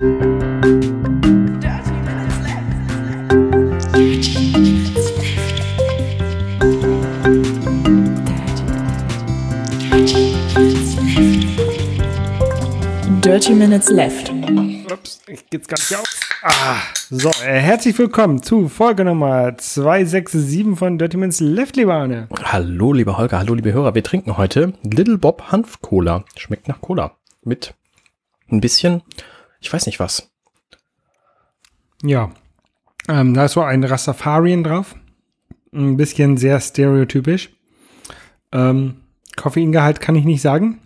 Dirty Minutes Left. Ups, ich geht's gar nicht auf. Ah, so, äh, herzlich willkommen zu Folge Nummer 267 von Dirty Minutes Left, lieber Arne. Hallo, lieber Holger, hallo, liebe Hörer. Wir trinken heute Little Bob Hanf Cola. Schmeckt nach Cola. Mit ein bisschen, ich weiß nicht was. Ja, ähm, da ist so ein Rastafarian drauf. Ein bisschen sehr stereotypisch. Ähm, Koffeingehalt kann ich nicht sagen.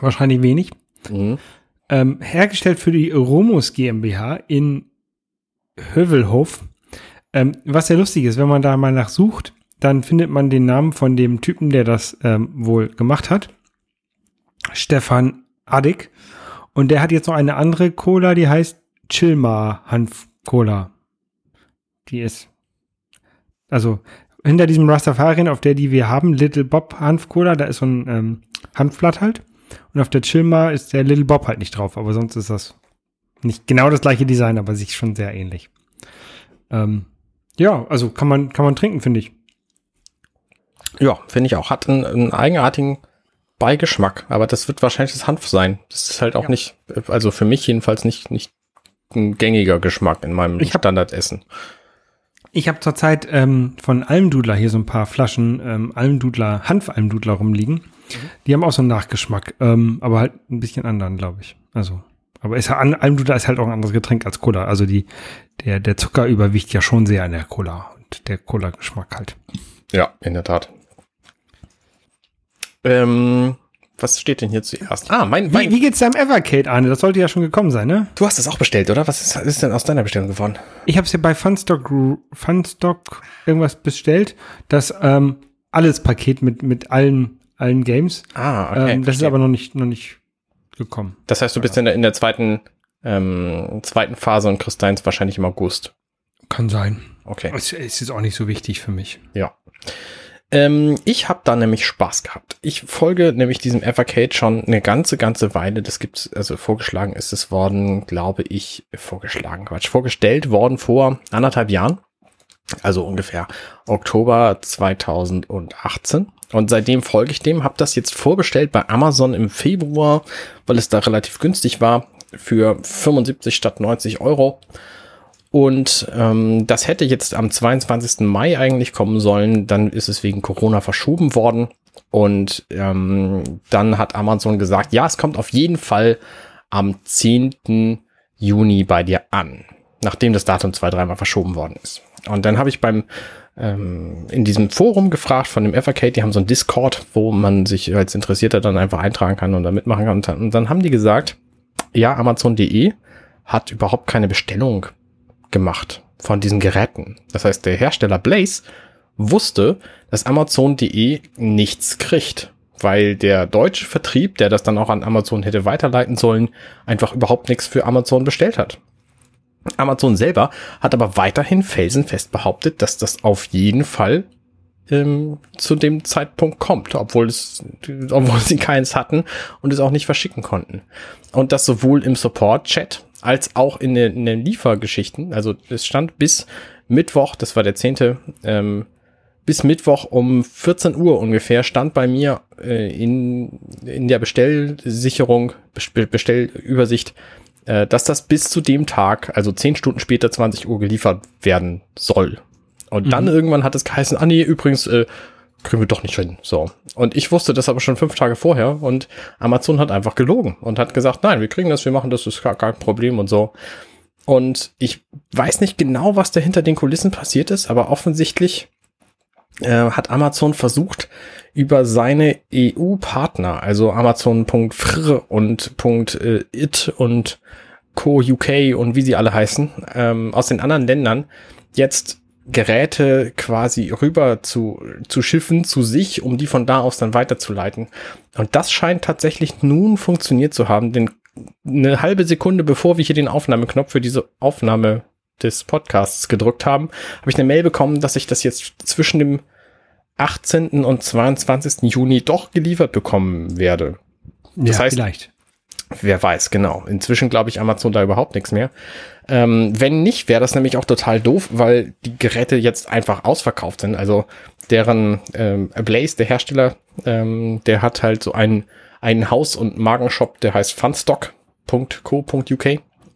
Wahrscheinlich wenig. Mhm. Ähm, hergestellt für die Romus GmbH in Hövelhof. Ähm, was sehr lustig ist, wenn man da mal nachsucht, dann findet man den Namen von dem Typen, der das ähm, wohl gemacht hat. Stefan Addick. Und der hat jetzt noch eine andere Cola, die heißt Chilmar Hanf Cola. Die ist, also hinter diesem Rastafarian, auf der die wir haben, Little Bob Hanf Cola, da ist so ein ähm, Hanfblatt halt. Und auf der Chilmar ist der Little Bob halt nicht drauf, aber sonst ist das nicht genau das gleiche Design, aber sich schon sehr ähnlich. Ähm, ja, also kann man, kann man trinken, finde ich. Ja, finde ich auch. Hat einen, einen eigenartigen Beigeschmack, aber das wird wahrscheinlich das Hanf sein. Das ist halt auch Ja. nicht, also für mich jedenfalls nicht, nicht ein gängiger Geschmack in meinem Ich hab- Standardessen. Ich habe zurzeit ähm, von Almdudler hier so ein paar Flaschen ähm, Almdudler, Hanf-Almdudler rumliegen. Die haben auch so einen Nachgeschmack, ähm, aber halt ein bisschen anderen, glaube ich. Also, aber ist Almdudler ist halt auch ein anderes Getränk als Cola. Also die, der, der Zucker überwiegt ja schon sehr an der Cola und der Cola-Geschmack halt. Ja, in der Tat. Ähm, was steht denn hier zuerst? Ah, mein, mein Wie, wie geht's deinem Evercade, Arne? Das sollte ja schon gekommen sein, ne? du hast es auch bestellt, oder? Was ist, ist denn aus deiner Bestellung geworden? Ich habe es ja bei Funstock, Funstock irgendwas bestellt, das ähm, alles Paket mit, mit allen, allen Games. Ah, ähm, das ist aber noch nicht, noch nicht gekommen. Das heißt, du bist in der, in der zweiten, ähm, zweiten Phase und kriegst deins wahrscheinlich im August. Kann sein. Okay. Es es ist auch nicht so wichtig für mich. Ja. Ähm, ich habe da nämlich Spaß gehabt. Ich folge nämlich diesem Evercade schon eine ganze, ganze Weile. Das gibt's, also vorgeschlagen ist es worden, glaube ich, vorgeschlagen, Quatsch, vorgestellt worden vor anderthalb Jahren. Also ungefähr Oktober 2018. Und seitdem folge ich dem, habe das jetzt vorbestellt bei Amazon im Februar, weil es da relativ günstig war, für 75 statt 90 Euro. Und ähm, das hätte jetzt am 22. Mai eigentlich kommen sollen. Dann ist es wegen Corona verschoben worden. Und ähm, dann hat Amazon gesagt, ja, es kommt auf jeden Fall am 10. Juni bei dir an, nachdem das Datum zwei, dreimal verschoben worden ist. Und dann habe ich beim ähm, in diesem Forum gefragt von dem Evercade, die haben so ein Discord, wo man sich als Interessierter dann einfach eintragen kann und da mitmachen kann. Und dann, und dann haben die gesagt, ja, Amazon.de hat überhaupt keine Bestellung gemacht von diesen Geräten. Das heißt, der Hersteller Blaze wusste, dass Amazon.de nichts kriegt, weil der deutsche Vertrieb, der das dann auch an Amazon hätte weiterleiten sollen, einfach überhaupt nichts für Amazon bestellt hat. Amazon selber hat aber weiterhin felsenfest behauptet, dass das auf jeden Fall ähm, zu dem Zeitpunkt kommt, obwohl es, obwohl sie keins hatten und es auch nicht verschicken konnten. Und das sowohl im Support-Chat als auch in den, in den Liefergeschichten. Also es stand bis Mittwoch, das war der 10. Ähm, bis Mittwoch um 14 Uhr ungefähr stand bei mir äh, in, in der Bestellsicherung, Best- Bestellübersicht, äh, dass das bis zu dem Tag, also 10 Stunden später, 20 Uhr geliefert werden soll. Und dann irgendwann hat es geheißen, ah nee, übrigens, äh, kriegen wir doch nicht hin. So. Und ich wusste das aber schon fünf Tage vorher und Amazon hat einfach gelogen und hat gesagt, nein, wir kriegen das, wir machen das, ist gar kein Problem und so. Und ich weiß nicht genau, was da hinter den Kulissen passiert ist, aber offensichtlich äh, hat Amazon versucht, über seine EU-Partner, also Amazon.fr und .it und Co. UK und wie sie alle heißen, ähm, aus den anderen Ländern jetzt Geräte quasi rüber zu, zu schiffen zu sich, um die von da aus dann weiterzuleiten. Und das scheint tatsächlich nun funktioniert zu haben, denn eine halbe Sekunde bevor wir hier den Aufnahmeknopf für diese Aufnahme des Podcasts gedrückt haben, habe ich eine Mail bekommen, dass ich das jetzt zwischen dem 18. und 22. Juni doch geliefert bekommen werde. Das heißt- vielleicht. Wer weiß, genau. Inzwischen glaube ich Amazon da überhaupt nichts mehr. Ähm, wenn nicht, wäre das nämlich auch total doof, weil die Geräte jetzt einfach ausverkauft sind. Also deren ähm, Blaze, der Hersteller, ähm, der hat halt so einen, einen Haus- und Magenshop, der heißt funstock.co.uk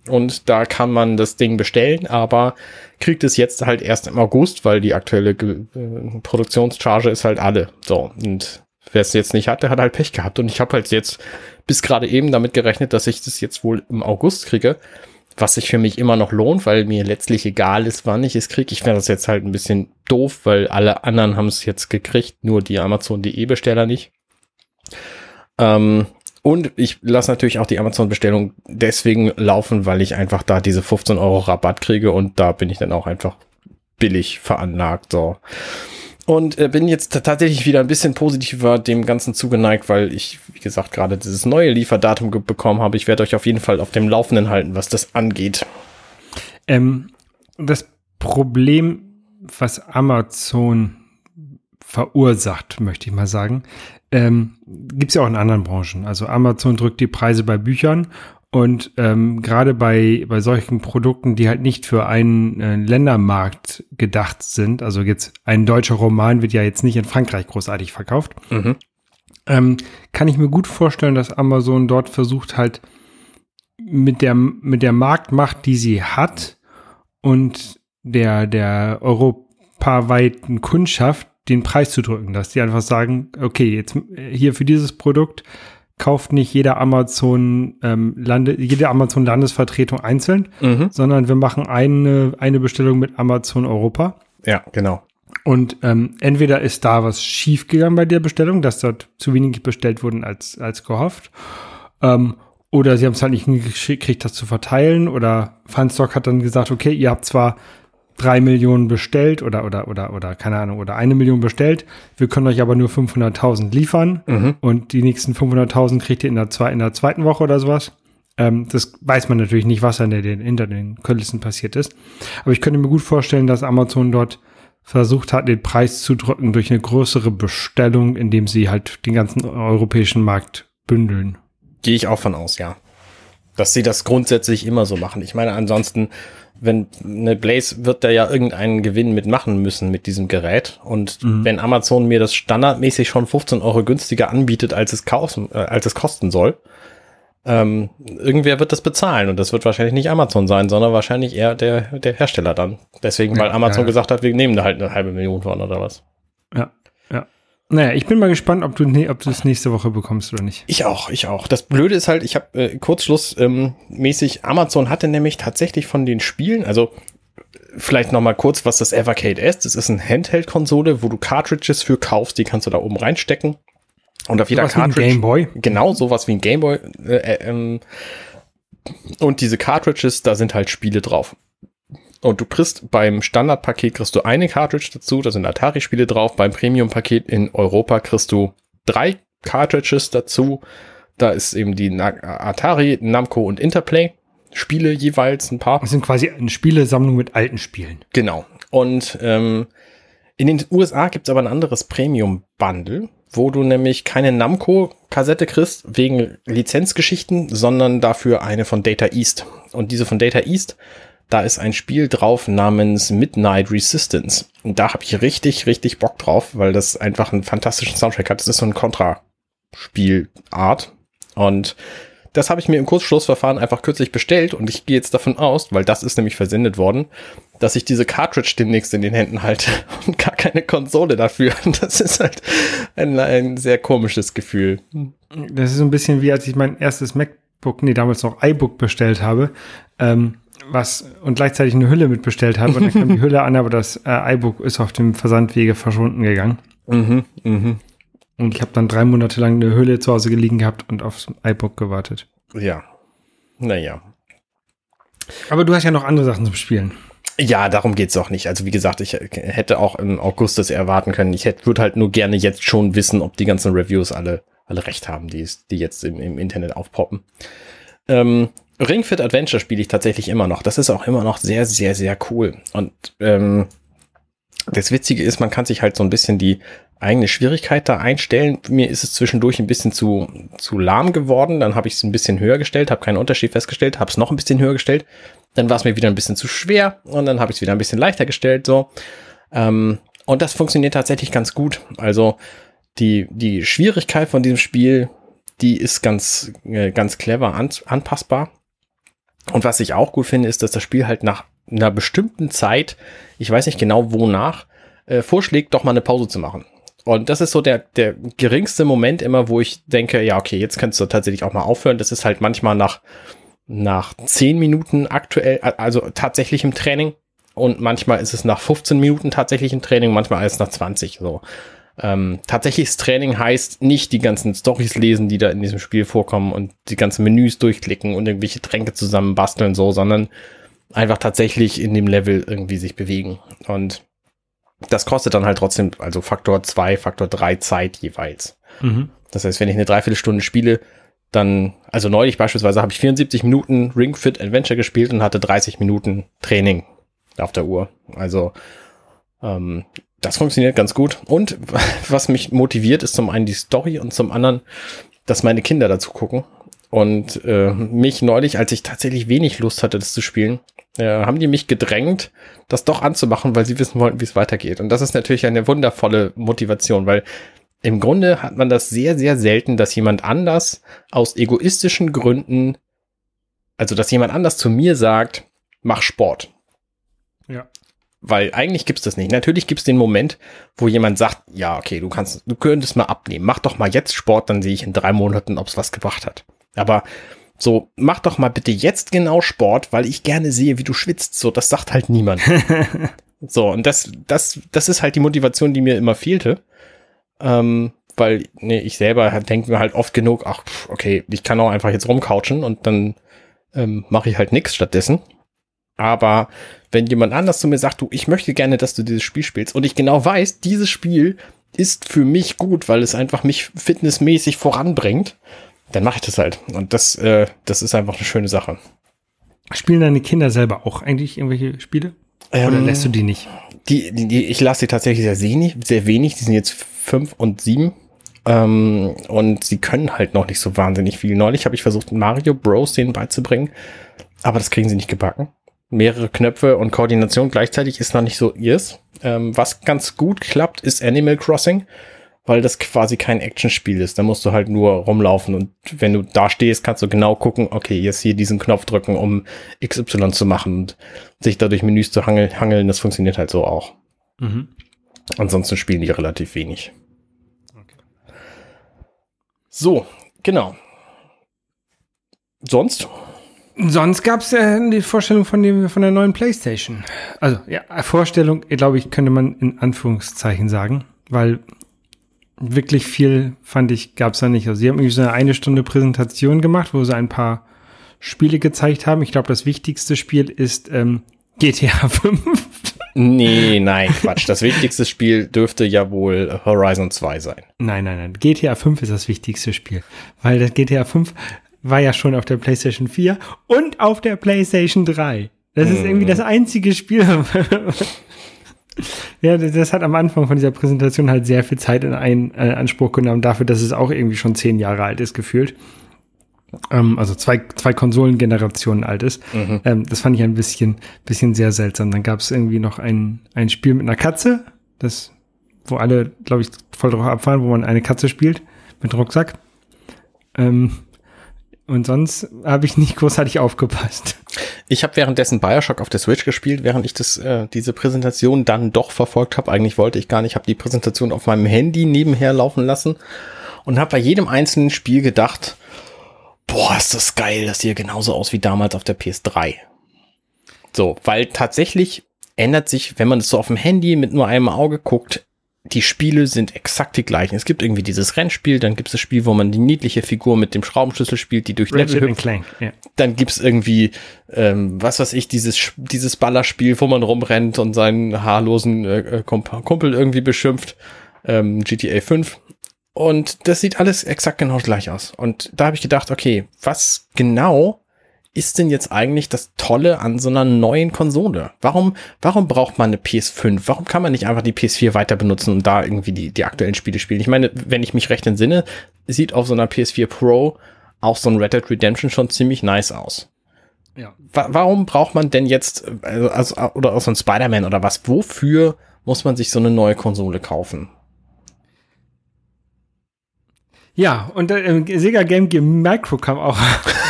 und da kann man das Ding bestellen, aber kriegt es jetzt halt erst im August, weil die aktuelle äh, Produktionscharge ist halt alle. So, und wer es jetzt nicht hat, der hat halt Pech gehabt. Und ich habe halt jetzt bis gerade eben damit gerechnet, dass ich das jetzt wohl im August kriege, was sich für mich immer noch lohnt, weil mir letztlich egal ist, wann ich es kriege. Ich finde das jetzt halt ein bisschen doof, weil alle anderen haben es jetzt gekriegt, nur die Amazon.de Besteller nicht. Ähm, und ich lasse natürlich auch die Amazon-Bestellung deswegen laufen, weil ich einfach da diese 15 Euro Rabatt kriege und da bin ich dann auch einfach billig veranlagt. So. Und äh, bin jetzt tatsächlich wieder ein bisschen positiver dem Ganzen zugeneigt, weil ich, wie gesagt, gerade dieses neue Lieferdatum bekommen habe. Ich werde euch auf jeden Fall auf dem Laufenden halten, was das angeht. Ähm, das Problem, was Amazon verursacht, möchte ich mal sagen, ähm, gibt es ja auch in anderen Branchen. Also Amazon drückt die Preise bei Büchern und ähm, gerade bei, bei solchen Produkten, die halt nicht für einen äh, Ländermarkt gedacht sind, also jetzt ein deutscher Roman wird ja jetzt nicht in Frankreich großartig verkauft, mhm. ähm, kann ich mir gut vorstellen, dass Amazon dort versucht halt mit der, mit der Marktmacht, die sie hat und der, der europaweiten Kundschaft den Preis zu drücken, dass die einfach sagen, okay, jetzt hier für dieses Produkt kauft nicht jeder Amazon ähm, Lande, jede Amazon Landesvertretung einzeln, mhm. sondern wir machen eine, eine Bestellung mit Amazon Europa. Ja, genau. Und ähm, entweder ist da was schiefgegangen bei der Bestellung, dass dort zu wenig bestellt wurden als, als gehofft. Ähm, oder sie haben es halt nicht gekriegt, das zu verteilen. Oder Funstock hat dann gesagt, okay, ihr habt zwar drei Millionen bestellt oder, oder, oder, oder, keine Ahnung, oder eine Million bestellt. Wir können euch aber nur 500.000 liefern mhm. und die nächsten 500.000 kriegt ihr in der, zwei, in der zweiten Woche oder sowas. Ähm, das weiß man natürlich nicht, was den, hinter den Kulissen passiert ist. Aber ich könnte mir gut vorstellen, dass Amazon dort versucht hat, den Preis zu drücken durch eine größere Bestellung, indem sie halt den ganzen europäischen Markt bündeln. Gehe ich auch von aus, ja. Dass sie das grundsätzlich immer so machen. Ich meine, ansonsten wenn eine Blaze wird da ja irgendeinen Gewinn mitmachen müssen mit diesem Gerät. Und mhm. wenn Amazon mir das standardmäßig schon 15 Euro günstiger anbietet, als es, kaufen, äh, als es kosten soll, ähm, irgendwer wird das bezahlen. Und das wird wahrscheinlich nicht Amazon sein, sondern wahrscheinlich eher der, der Hersteller dann. Deswegen, weil Amazon ja, ja. gesagt hat, wir nehmen da halt eine halbe Million von oder was. Ja. Naja, ich bin mal gespannt, ob du, ob du es nächste Woche bekommst oder nicht. Ich auch, ich auch. Das Blöde ist halt, ich habe äh, kurzschlussmäßig, ähm, Amazon hatte nämlich tatsächlich von den Spielen, also vielleicht noch mal kurz, was das Evercade ist. Das ist eine Handheld-Konsole, wo du Cartridges für kaufst, die kannst du da oben reinstecken. Und auf jeder sowas Cartridge. Wie ein Gameboy. Genau, sowas wie ein Gameboy. Äh, äh, ähm, und diese Cartridges, da sind halt Spiele drauf. Und du kriegst beim Standardpaket kriegst du eine Cartridge dazu, da sind Atari-Spiele drauf. Beim Premium-Paket in Europa kriegst du drei Cartridges dazu. Da ist eben die Atari, Namco und Interplay. Spiele jeweils ein paar. Das sind quasi eine Spielesammlung mit alten Spielen. Genau. Und ähm, in den USA gibt's aber ein anderes Premium-Bundle, wo du nämlich keine Namco-Kassette kriegst wegen Lizenzgeschichten, sondern dafür eine von Data East. Und diese von Data East da ist ein Spiel drauf namens Midnight Resistance. Und da habe ich richtig, richtig Bock drauf, weil das einfach einen fantastischen Soundtrack hat. Das ist so ein Contra-Spielart. Und das habe ich mir im Kurzschlussverfahren einfach kürzlich bestellt und ich gehe jetzt davon aus, weil das ist nämlich versendet worden, dass ich diese Cartridge demnächst in den Händen halte und gar keine Konsole dafür. Das ist halt ein, ein sehr komisches Gefühl. Das ist so ein bisschen wie als ich mein erstes MacBook, nee, damals noch iBook bestellt habe. Ähm, was und gleichzeitig eine Hülle mitbestellt habe und dann kam die Hülle an, aber das äh, iBook ist auf dem Versandwege verschwunden gegangen. Mhm, mh. Und ich habe dann drei Monate lang eine Hülle zu Hause gelegen gehabt und aufs iBook gewartet. Ja. Naja. Aber du hast ja noch andere Sachen zum Spielen. Ja, darum geht's auch nicht. Also wie gesagt, ich hätte auch im August das erwarten können. Ich hätte, würde halt nur gerne jetzt schon wissen, ob die ganzen Reviews alle, alle recht haben, die, die jetzt im, im Internet aufpoppen. Ähm, Ring Fit Adventure spiele ich tatsächlich immer noch. Das ist auch immer noch sehr, sehr, sehr cool. Und ähm, das Witzige ist, man kann sich halt so ein bisschen die eigene Schwierigkeit da einstellen. Mir ist es zwischendurch ein bisschen zu, zu lahm geworden. Dann habe ich es ein bisschen höher gestellt, habe keinen Unterschied festgestellt, habe es noch ein bisschen höher gestellt. Dann war es mir wieder ein bisschen zu schwer und dann habe ich es wieder ein bisschen leichter gestellt. So. Ähm, und das funktioniert tatsächlich ganz gut. Also die, die Schwierigkeit von diesem Spiel, die ist ganz, äh, ganz clever an, anpassbar. Und was ich auch gut finde, ist, dass das Spiel halt nach einer bestimmten Zeit, ich weiß nicht genau wonach, äh, vorschlägt, doch mal eine Pause zu machen. Und das ist so der, der geringste Moment immer, wo ich denke, ja, okay, jetzt kannst du tatsächlich auch mal aufhören. Das ist halt manchmal nach, nach zehn Minuten aktuell, also tatsächlich im Training. Und manchmal ist es nach 15 Minuten tatsächlich im Training, manchmal ist es nach 20. So. Ähm, tatsächliches Training heißt nicht die ganzen Stories lesen, die da in diesem Spiel vorkommen und die ganzen Menüs durchklicken und irgendwelche Tränke zusammen basteln, so, sondern einfach tatsächlich in dem Level irgendwie sich bewegen. Und das kostet dann halt trotzdem, also Faktor 2, Faktor 3 Zeit jeweils. Mhm. Das heißt, wenn ich eine Dreiviertelstunde spiele, dann, also neulich beispielsweise habe ich 74 Minuten Ring Fit Adventure gespielt und hatte 30 Minuten Training auf der Uhr. Also ähm, das funktioniert ganz gut. Und was mich motiviert, ist zum einen die Story und zum anderen, dass meine Kinder dazu gucken. Und äh, mich neulich, als ich tatsächlich wenig Lust hatte, das zu spielen, äh, haben die mich gedrängt, das doch anzumachen, weil sie wissen wollten, wie es weitergeht. Und das ist natürlich eine wundervolle Motivation, weil im Grunde hat man das sehr, sehr selten, dass jemand anders aus egoistischen Gründen, also dass jemand anders zu mir sagt, mach Sport. Ja. Weil eigentlich gibt's das nicht. Natürlich gibt's den Moment, wo jemand sagt, ja, okay, du kannst, du könntest mal abnehmen. Mach doch mal jetzt Sport, dann sehe ich in drei Monaten, ob's was gebracht hat. Aber so, mach doch mal bitte jetzt genau Sport, weil ich gerne sehe, wie du schwitzt. So, das sagt halt niemand. so, und das, das, das ist halt die Motivation, die mir immer fehlte. Ähm, weil nee, ich selber denke mir halt oft genug, ach, okay, ich kann auch einfach jetzt rumcouchen und dann ähm, mache ich halt nichts stattdessen. Aber wenn jemand anders zu mir sagt, du, ich möchte gerne, dass du dieses Spiel spielst und ich genau weiß, dieses Spiel ist für mich gut, weil es einfach mich fitnessmäßig voranbringt, dann mache ich das halt. Und das, äh, das ist einfach eine schöne Sache. Spielen deine Kinder selber auch eigentlich irgendwelche Spiele? Oder ähm, lässt du die nicht? Die, die, die, ich lasse sie tatsächlich sehr wenig, sehr wenig. Die sind jetzt fünf und sieben. Ähm, und sie können halt noch nicht so wahnsinnig viel. Neulich habe ich versucht, Mario Bros. denen beizubringen. Aber das kriegen sie nicht gebacken. Mehrere Knöpfe und Koordination gleichzeitig ist noch nicht so ihrs. Ähm, was ganz gut klappt, ist Animal Crossing weil das quasi kein Actionspiel ist. Da musst du halt nur rumlaufen und wenn du da stehst, kannst du genau gucken, okay, jetzt hier diesen Knopf drücken, um XY zu machen und sich dadurch Menüs zu hangeln. hangeln das funktioniert halt so auch. Mhm. Ansonsten spielen die relativ wenig. Okay. So, genau. Sonst? Sonst gab es ja die Vorstellung von, dem, von der neuen PlayStation. Also, ja, Vorstellung, glaube ich, könnte man in Anführungszeichen sagen, weil wirklich viel, fand ich, gab es da nicht. Also sie haben irgendwie so eine eine Stunde Präsentation gemacht, wo sie ein paar Spiele gezeigt haben. Ich glaube, das wichtigste Spiel ist ähm, GTA 5. Nee, nein, Quatsch. Das wichtigste Spiel dürfte ja wohl Horizon 2 sein. Nein, nein, nein. GTA 5 ist das wichtigste Spiel. Weil das GTA 5 war ja schon auf der PlayStation 4 und auf der PlayStation 3. Das ist irgendwie mhm. das einzige Spiel, ja, das hat am Anfang von dieser Präsentation halt sehr viel Zeit in einen äh, Anspruch genommen, dafür, dass es auch irgendwie schon zehn Jahre alt ist, gefühlt. Ähm, also zwei, zwei Konsolengenerationen alt ist. Mhm. Ähm, das fand ich ein bisschen, bisschen sehr seltsam. Dann gab es irgendwie noch ein, ein Spiel mit einer Katze, das, wo alle, glaube ich, voll drauf abfahren, wo man eine Katze spielt mit Rucksack. Ähm, und sonst habe ich nicht großartig aufgepasst. Ich habe währenddessen Bioshock auf der Switch gespielt, während ich das, äh, diese Präsentation dann doch verfolgt habe. Eigentlich wollte ich gar nicht. Ich habe die Präsentation auf meinem Handy nebenher laufen lassen und habe bei jedem einzelnen Spiel gedacht, boah, ist das geil, das sieht genauso aus wie damals auf der PS3. So, weil tatsächlich ändert sich, wenn man es so auf dem Handy mit nur einem Auge guckt, die Spiele sind exakt die gleichen. Es gibt irgendwie dieses Rennspiel, dann gibt es das Spiel, wo man die niedliche Figur mit dem Schraubenschlüssel spielt, die durch Level hüpft. Clank, ja. Dann gibt es irgendwie, ähm, was weiß ich, dieses, dieses Ballerspiel, wo man rumrennt und seinen haarlosen äh, äh Kumpel irgendwie beschimpft. Ähm, GTA 5. Und das sieht alles exakt genau gleich aus. Und da habe ich gedacht, okay, was genau ist denn jetzt eigentlich das Tolle an so einer neuen Konsole? Warum, warum braucht man eine PS5? Warum kann man nicht einfach die PS4 weiter benutzen und da irgendwie die, die aktuellen Spiele spielen? Ich meine, wenn ich mich recht entsinne, sieht auf so einer PS4 Pro auch so ein Red Dead Redemption schon ziemlich nice aus. Ja. Wa warum braucht man denn jetzt, also, also oder auch so ein Spider-Man oder was? Wofür muss man sich so eine neue Konsole kaufen? Ja, und äh, Sega Game Gear Micro kam auch.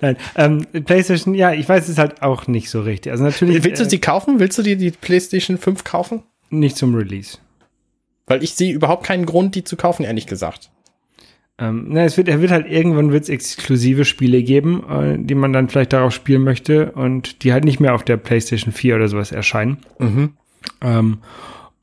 Nein, ähm, PlayStation, ja, ich weiß es halt auch nicht so richtig. Also natürlich. Willst du äh, sie kaufen? Willst du dir die PlayStation 5 kaufen? Nicht zum Release. Weil ich sehe überhaupt keinen Grund, die zu kaufen, ehrlich gesagt. Ähm, na, es wird, er wird halt irgendwann wird's exklusive Spiele geben, äh, die man dann vielleicht darauf spielen möchte und die halt nicht mehr auf der PlayStation 4 oder sowas erscheinen. Mhm. Ähm,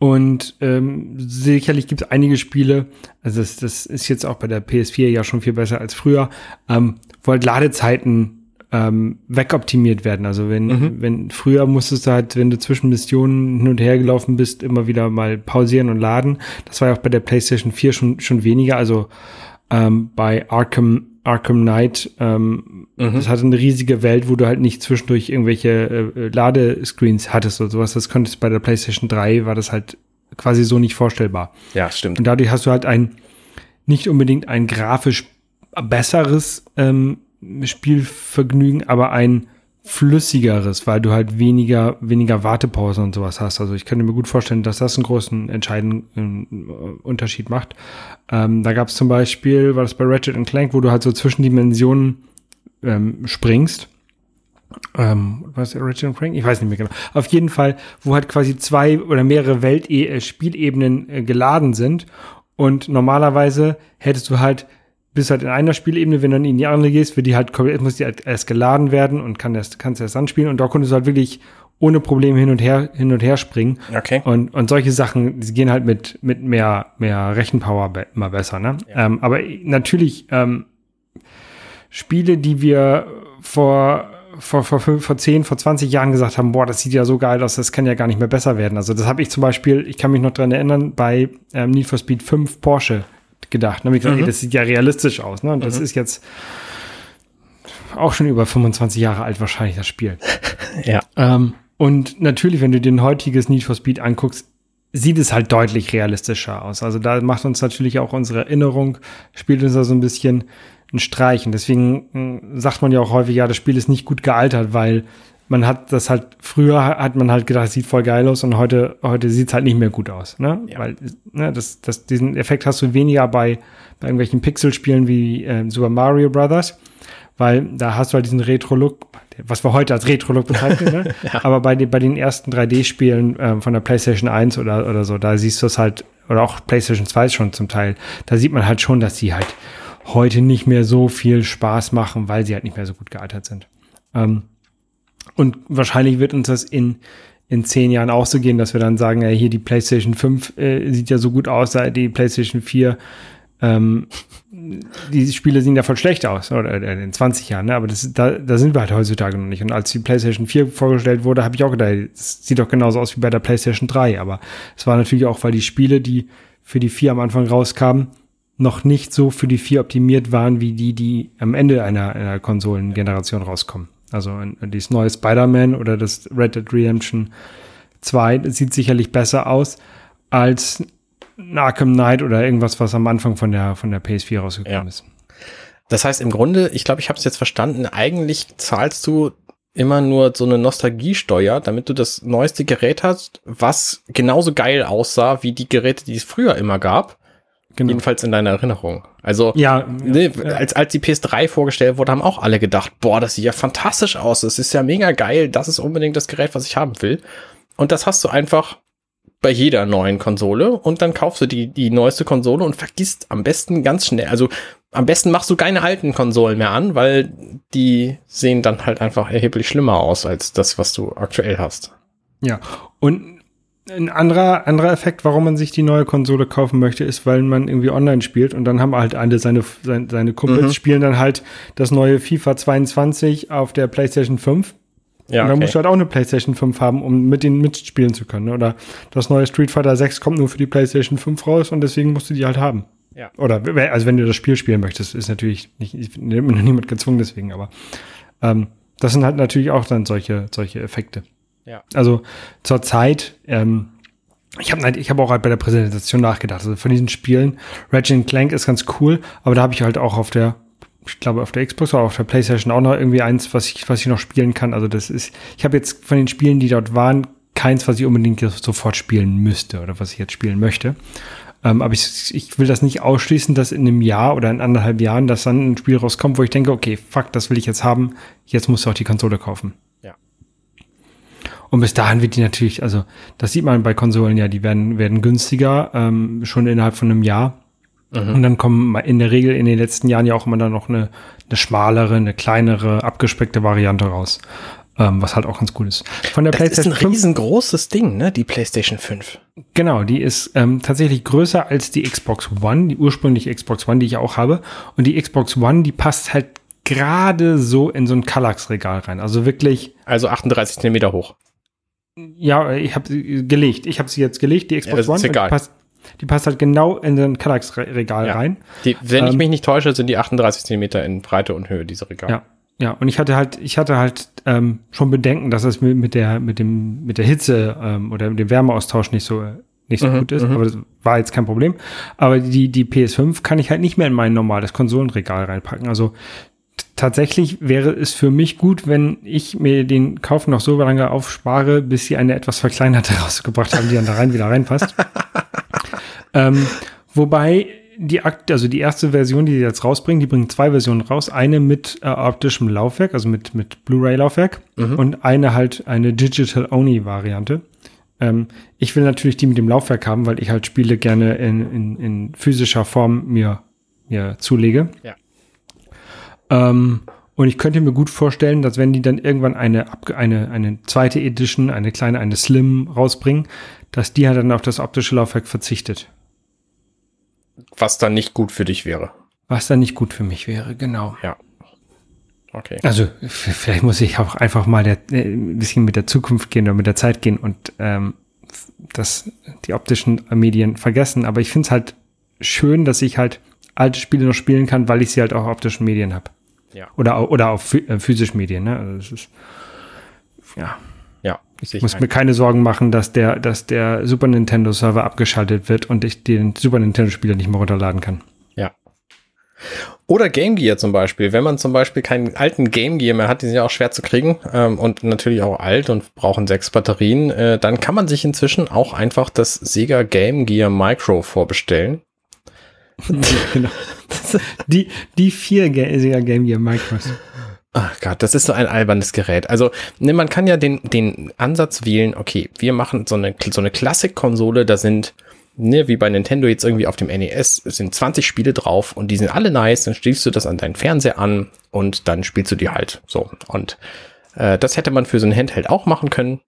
und ähm, sicherlich gibt es einige Spiele, also das, das ist jetzt auch bei der PS4 ja schon viel besser als früher, ähm, wo halt Ladezeiten ähm, wegoptimiert werden. Also wenn, mhm. wenn früher musstest du halt, wenn du zwischen Missionen hin und her gelaufen bist, immer wieder mal pausieren und laden. Das war ja auch bei der PlayStation 4 schon, schon weniger. Also ähm, bei Arkham Arkham Knight, ähm, mhm. das hatte eine riesige Welt, wo du halt nicht zwischendurch irgendwelche äh, Ladescreens hattest oder sowas. Das konntest bei der PlayStation 3 war das halt quasi so nicht vorstellbar. Ja, stimmt. Und dadurch hast du halt ein nicht unbedingt ein grafisch besseres ähm, Spielvergnügen, aber ein flüssigeres, weil du halt weniger, weniger Wartepausen und sowas hast. Also ich könnte mir gut vorstellen, dass das einen großen entscheidenden äh, Unterschied macht. Ähm, da gab es zum Beispiel, war das bei Ratchet Clank, wo du halt so zwischen Dimensionen ähm, springst. Ähm, was Ratchet Clank? Ich weiß nicht mehr genau. Auf jeden Fall, wo halt quasi zwei oder mehrere Welt äh, Spielebenen äh, geladen sind und normalerweise hättest du halt bist halt in einer Spielebene, wenn du dann in die andere gehst, wird die halt komplett, muss die halt erst geladen werden und kann erst, kannst erst anspielen und da konntest du halt wirklich ohne Probleme hin und her, hin und her springen. Okay. Und, und solche Sachen, die gehen halt mit, mit mehr, mehr Rechenpower be immer besser, ne? Ja. Ähm, aber natürlich, ähm, Spiele, die wir vor, vor, vor, vor 10, vor 20 Jahren gesagt haben, boah, das sieht ja so geil aus, das kann ja gar nicht mehr besser werden. Also das habe ich zum Beispiel, ich kann mich noch dran erinnern, bei ähm, Need for Speed 5 Porsche gedacht. Ne? Gesagt, mhm. ey, das sieht ja realistisch aus. Ne? Und das mhm. ist jetzt auch schon über 25 Jahre alt wahrscheinlich, das Spiel. ja. Ähm, und natürlich, wenn du den heutiges Need for Speed anguckst, sieht es halt deutlich realistischer aus. Also da macht uns natürlich auch unsere Erinnerung, spielt uns da so ein bisschen ein Streich. Und deswegen hm, sagt man ja auch häufig, ja, das Spiel ist nicht gut gealtert, weil man hat das halt, früher hat man halt gedacht, sieht voll geil aus und heute, heute sieht es halt nicht mehr gut aus. Ne? Ja. Weil, ne, das, das, diesen Effekt hast du weniger bei, bei irgendwelchen Pixel-Spielen wie äh, Super Mario Brothers, weil da hast du halt diesen Retro-Look, was wir heute als Retro-Look bezeichnen, ne? ja. aber bei, den bei den ersten 3D-Spielen äh, von der PlayStation 1 oder, oder so, da siehst du es halt, oder auch PlayStation 2 schon zum Teil, da sieht man halt schon, dass sie halt heute nicht mehr so viel Spaß machen, weil sie halt nicht mehr so gut gealtert sind. Ähm, und wahrscheinlich wird uns das in, in zehn Jahren auch so gehen, dass wir dann sagen, ja, hier die PlayStation 5 äh, sieht ja so gut aus, die PlayStation 4, ähm, die Spiele sehen ja voll schlecht aus, oder in 20 Jahren, ne? aber das, da, da sind wir halt heutzutage noch nicht. Und als die PlayStation 4 vorgestellt wurde, habe ich auch gedacht, es sieht doch genauso aus wie bei der PlayStation 3, aber es war natürlich auch, weil die Spiele, die für die 4 am Anfang rauskamen, noch nicht so für die 4 optimiert waren, wie die, die am Ende einer, einer Konsolengeneration rauskommen. Also dieses neue Spider-Man oder das Red Dead Redemption 2 das sieht sicherlich besser aus als Arkham Knight oder irgendwas, was am Anfang von der, von der PS4 rausgekommen ja. ist. Das heißt im Grunde, ich glaube, ich habe es jetzt verstanden, eigentlich zahlst du immer nur so eine Nostalgiesteuer, damit du das neueste Gerät hast, was genauso geil aussah wie die Geräte, die es früher immer gab. Genau. Jedenfalls in deiner Erinnerung. Also, ja, ne, ja, als, als die PS3 vorgestellt wurde, haben auch alle gedacht, boah, das sieht ja fantastisch aus, das ist ja mega geil, das ist unbedingt das Gerät, was ich haben will. Und das hast du einfach bei jeder neuen Konsole und dann kaufst du die, die neueste Konsole und vergisst am besten ganz schnell, also am besten machst du keine alten Konsolen mehr an, weil die sehen dann halt einfach erheblich schlimmer aus als das, was du aktuell hast. Ja, und ein anderer, anderer Effekt, warum man sich die neue Konsole kaufen möchte, ist, weil man irgendwie online spielt und dann haben halt alle seine, seine, seine Kumpels mhm. spielen dann halt das neue FIFA 22 auf der PlayStation 5. Ja, und dann okay. musst du halt auch eine PlayStation 5 haben, um mit denen mitspielen zu können. Oder das neue Street Fighter 6 kommt nur für die PlayStation 5 raus und deswegen musst du die halt haben. Ja. Oder also wenn du das Spiel spielen möchtest, ist natürlich nicht, ich bin noch niemand gezwungen deswegen, aber ähm, das sind halt natürlich auch dann solche, solche Effekte. Ja. Also zur Zeit, ähm, ich habe ich hab auch halt bei der Präsentation nachgedacht. Also von diesen Spielen, Ratchet Clank ist ganz cool, aber da habe ich halt auch auf der, ich glaube auf der Xbox oder auf der PlayStation auch noch irgendwie eins, was ich, was ich noch spielen kann. Also das ist, ich habe jetzt von den Spielen, die dort waren, keins, was ich unbedingt sofort spielen müsste oder was ich jetzt spielen möchte. Ähm, aber ich, ich will das nicht ausschließen, dass in einem Jahr oder in anderthalb Jahren, dass dann ein Spiel rauskommt, wo ich denke, okay, fuck, das will ich jetzt haben, jetzt musst du auch die Konsole kaufen. Und bis dahin wird die natürlich, also das sieht man bei Konsolen ja, die werden, werden günstiger, ähm, schon innerhalb von einem Jahr. Mhm. Und dann kommen in der Regel in den letzten Jahren ja auch immer dann noch eine, eine schmalere, eine kleinere, abgespeckte Variante raus. Ähm, was halt auch ganz cool ist. Von der das PlayStation ist ein riesengroßes Ding, ne? Die PlayStation 5. Genau, die ist ähm, tatsächlich größer als die Xbox One, die ursprüngliche Xbox One, die ich auch habe. Und die Xbox One, die passt halt gerade so in so ein Kallax-Regal rein. Also wirklich. Also 38 Zentimeter hoch. Ja, ich habe sie gelegt. Ich habe sie jetzt gelegt, die Xbox ja, One. Ist egal. Die passt, die passt halt genau in ein Kallax-Regal ja. rein. Die, wenn ähm, ich mich nicht täusche, sind die 38 Zentimeter in Breite und Höhe, diese Regale. Ja. Ja, und ich hatte halt, ich hatte halt ähm, schon Bedenken, dass es mit der, mit dem, mit der Hitze ähm, oder mit dem Wärmeaustausch nicht so, nicht so mhm, gut ist. Mhm. Aber das war jetzt kein Problem. Aber die, die PS5 kann ich halt nicht mehr in mein normales Konsolenregal reinpacken. Also tatsächlich wäre es für mich gut, wenn ich mir den Kauf noch so lange aufspare, bis sie eine etwas verkleinerte rausgebracht haben, die dann da rein wieder reinpasst. ähm, wobei die Akt, also die erste Version, die sie jetzt rausbringen, die bringen zwei Versionen raus. Eine mit äh, optischem Laufwerk, also mit, mit Blu-ray-Laufwerk mhm. und eine halt eine Digital-Only-Variante. Ähm, ich will natürlich die mit dem Laufwerk haben, weil ich halt Spiele gerne in, in, in physischer Form mir, mir zulege. Ja. Ähm, und ich könnte mir gut vorstellen, dass wenn die dann irgendwann eine, eine, eine zweite Edition, eine kleine, eine Slim rausbringen, dass die halt dann auf das optische Laufwerk verzichtet. Was dann nicht gut für dich wäre. Was dann nicht gut für mich wäre, genau. Ja. Okay. Also vielleicht muss ich auch einfach mal der, äh, ein bisschen mit der Zukunft gehen oder mit der Zeit gehen und ähm, das, die optischen Medien vergessen. Aber ich finde es halt schön, dass ich halt alte Spiele noch spielen kann, weil ich sie halt auch optischen Medien habe. Ja. Oder, oder auf äh, physischen Medien. Ne? Also das ist, ja. Ja. Ich muss mir keine Sorgen machen, dass der, dass der Super Nintendo Server abgeschaltet wird und ich den Super Nintendo Spieler nicht mehr runterladen kann. Ja. Oder Game Gear zum Beispiel. Wenn man zum Beispiel keinen alten Game Gear mehr hat, die sind ja auch schwer zu kriegen ähm, und natürlich auch alt und brauchen sechs Batterien, äh, dann kann man sich inzwischen auch einfach das Sega Game Gear Micro vorbestellen. genau. die, die vier Sega Game Gear Micros. Ach Gott, das ist so ein albernes Gerät. Also, ne, man kann ja den, den Ansatz wählen, okay, wir machen so eine, so eine Klassik-Konsole, da sind, ne, wie bei Nintendo jetzt irgendwie auf dem NES, sind 20 Spiele drauf und die sind alle nice, dann schließt du das an deinen Fernseher an und dann spielst du die halt. So. Und äh, das hätte man für so ein Handheld auch machen können.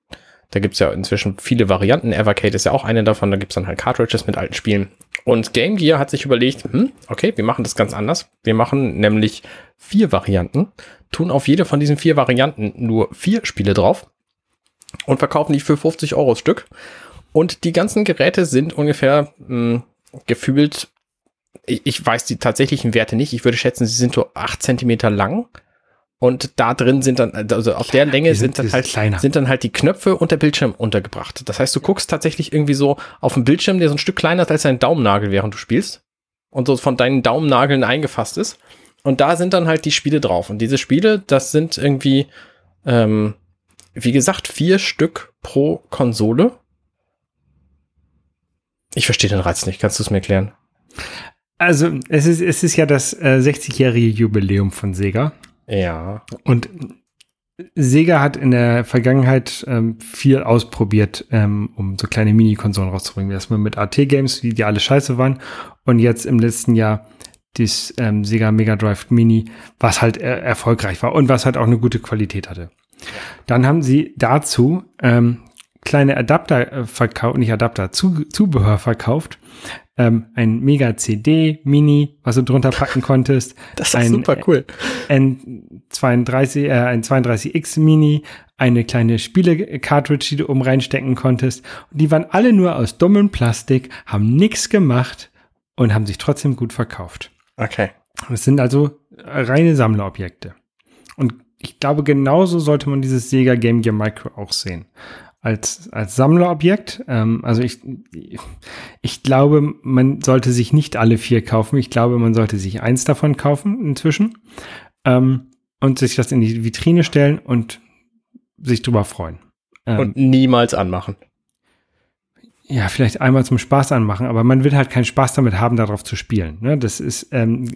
Da gibt's ja inzwischen viele Varianten. Evercade ist ja auch eine davon. Da gibt's dann halt Cartridges mit alten Spielen. Und Game Gear hat sich überlegt, hm, okay, wir machen das ganz anders. Wir machen nämlich vier Varianten, tun auf jede von diesen vier Varianten nur vier Spiele drauf und verkaufen die für 50 Euro Stück. Und die ganzen Geräte sind ungefähr mh, hm, gefühlt, ich, ich weiß die tatsächlichen Werte nicht, ich würde schätzen, sie sind so acht Zentimeter lang und da drin sind dann, also auf der Länge sind, sind, dann halt, kleiner. sind dann halt die Knöpfe und der Bildschirm untergebracht. Das heißt, du guckst tatsächlich irgendwie so auf dem Bildschirm, der so ein Stück kleiner ist als dein Daumennagel, während du spielst. Und so von deinen Daumennageln eingefasst ist. Und da sind dann halt die Spiele drauf. Und diese Spiele, das sind irgendwie, ähm, wie gesagt, vier Stück pro Konsole. Ich verstehe den Reiz nicht. Kannst du es mir erklären? Also, es ist, es ist ja das äh, 60-jährige Jubiläum von Sega. Ja. Und Sega hat in der Vergangenheit ähm, viel ausprobiert, ähm, um so kleine Mini-Konsolen rauszubringen. Erstmal mit AT-Games, die, die alle scheiße waren. Und jetzt im letzten Jahr das ähm, Sega Mega Drive Mini, was halt er erfolgreich war und was halt auch eine gute Qualität hatte. Dann haben sie dazu ähm, kleine Adapter äh, verkauft, nicht Adapter, Zu Zubehör verkauft, ähm, ein Mega CD Mini, was du drunter packen konntest. Das ist ein, super cool. Ein 32, äh, ein 32X Mini, eine kleine Spiele-Cartridge, die du oben reinstecken konntest. Und die waren alle nur aus dummem Plastik, haben nichts gemacht und haben sich trotzdem gut verkauft. Okay. Es sind also reine Sammlerobjekte. Und ich glaube, genauso sollte man dieses Sega Game Gear Micro auch sehen. Als, als Sammlerobjekt. Ähm, also ich, ich glaube, man sollte sich nicht alle vier kaufen. Ich glaube, man sollte sich eins davon kaufen inzwischen. Ähm, und sich das in die Vitrine stellen und sich drüber freuen. Ähm, und niemals anmachen. Ja, vielleicht einmal zum Spaß anmachen, aber man will halt keinen Spaß damit haben, darauf zu spielen. Ne? Das ist, ähm,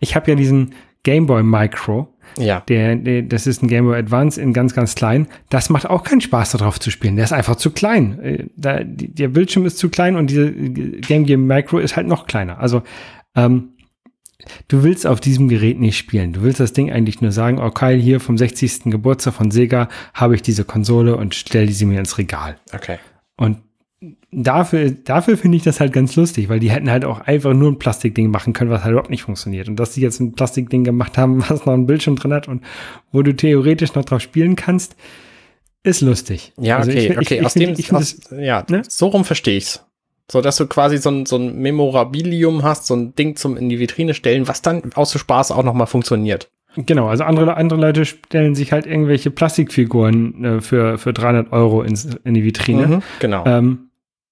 ich habe ja diesen Game Boy Micro. Ja. Der, der, das ist ein Game Boy Advance in ganz, ganz klein. Das macht auch keinen Spaß, darauf zu spielen. Der ist einfach zu klein. Äh, da, der Bildschirm ist zu klein und diese Game Gear Micro ist halt noch kleiner. Also ähm, du willst auf diesem Gerät nicht spielen. Du willst das Ding eigentlich nur sagen, okay, hier vom 60. Geburtstag von Sega habe ich diese Konsole und stell sie mir ins Regal. Okay. Und dafür, dafür finde ich das halt ganz lustig, weil die hätten halt auch einfach nur ein Plastikding machen können, was halt überhaupt nicht funktioniert. Und dass sie jetzt ein Plastikding gemacht haben, was noch einen Bildschirm drin hat und wo du theoretisch noch drauf spielen kannst, ist lustig. Ja, also okay, ich, okay. Ich, aus dem, ich aus, das, ja, ne? so rum verstehe ich's. So, dass du quasi so ein, so ein Memorabilium hast, so ein Ding zum in die Vitrine stellen, was dann aus Spaß auch nochmal funktioniert. Genau, also andere, andere Leute stellen sich halt irgendwelche Plastikfiguren äh, für, für 300 Euro ins, in die Vitrine. Mhm, genau. Ähm,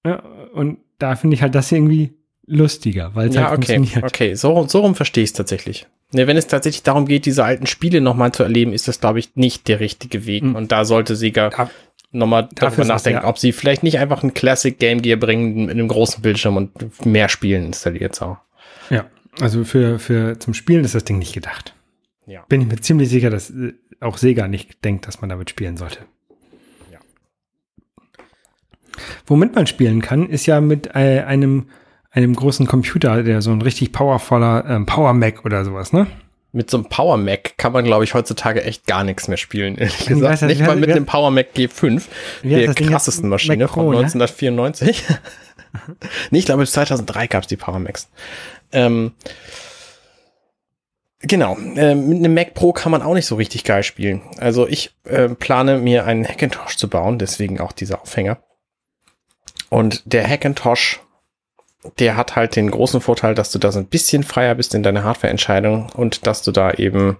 ja, und da finde ich halt das irgendwie lustiger, weil es ja, halt okay, funktioniert. Okay, so, so rum verstehe ich es tatsächlich. Ne, wenn es tatsächlich darum geht, diese alten Spiele nochmal zu erleben, ist das, glaube ich, nicht der richtige Weg. Mhm. Und da sollte Sega da, nochmal darüber nachdenken, ja. ob sie vielleicht nicht einfach ein Classic Game Gear bringen mit einem großen Bildschirm und mehr Spielen installiert auch. Ja, also für, für zum Spielen ist das Ding nicht gedacht. Ja. Bin ich mir ziemlich sicher, dass äh, auch Sega nicht denkt, dass man damit spielen sollte. Ja. Womit man spielen kann, ist ja mit äh, einem, einem großen Computer, der so ein richtig powervoller ähm, Power Mac oder sowas, ne? Mit so einem Power Mac kann man, glaube ich, heutzutage echt gar nichts mehr spielen. Ehrlich gesagt. Nicht mal mit dem Power Mac G5, der krassesten Maschine Mac von 1994. nee, ich glaube, bis 2003 gab es die Power Macs. Ähm, Genau, äh, mit einem Mac Pro kann man auch nicht so richtig geil spielen. Also ich äh, plane mir einen Hackintosh zu bauen, deswegen auch dieser Aufhänger. Und der Hackintosh, der hat halt den großen Vorteil, dass du da so ein bisschen freier bist in deiner Hardware-Entscheidung und dass du da eben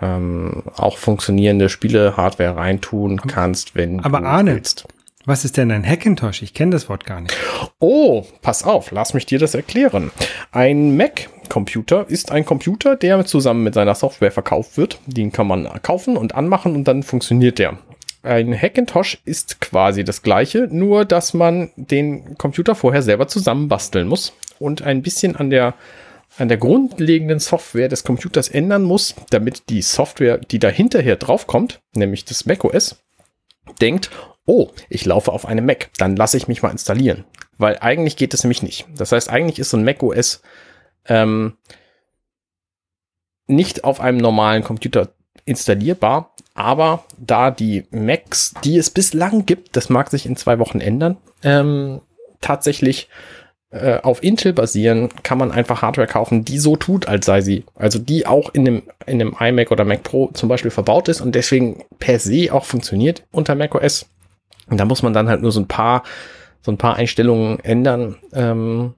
ähm, auch funktionierende Spiele-Hardware reintun kannst, wenn Aber du Arne, willst. Was ist denn ein Hackintosh? Ich kenne das Wort gar nicht. Oh, pass auf, lass mich dir das erklären. Ein Mac-Computer ist ein Computer, der zusammen mit seiner Software verkauft wird. Den kann man kaufen und anmachen und dann funktioniert der. Ein Hackintosh ist quasi das gleiche, nur dass man den Computer vorher selber zusammenbasteln muss und ein bisschen an der an der grundlegenden Software des Computers ändern muss, damit die Software, die da hinterher draufkommt, nämlich das macOS, denkt, oh, ich laufe auf einem Mac, dann lasse ich mich mal installieren. Weil eigentlich geht es nämlich nicht. Das heißt, eigentlich ist so ein Mac OS ähm, nicht auf einem normalen Computer installierbar, aber da die Macs, die es bislang gibt, das mag sich in zwei Wochen ändern, ähm, tatsächlich äh, auf Intel basieren, kann man einfach Hardware kaufen, die so tut, als sei sie. Also die auch in dem, in dem iMac oder Mac Pro zum Beispiel verbaut ist und deswegen per se auch funktioniert unter macOS. Und da muss man dann halt nur so ein paar, so ein paar Einstellungen ändern, ähm,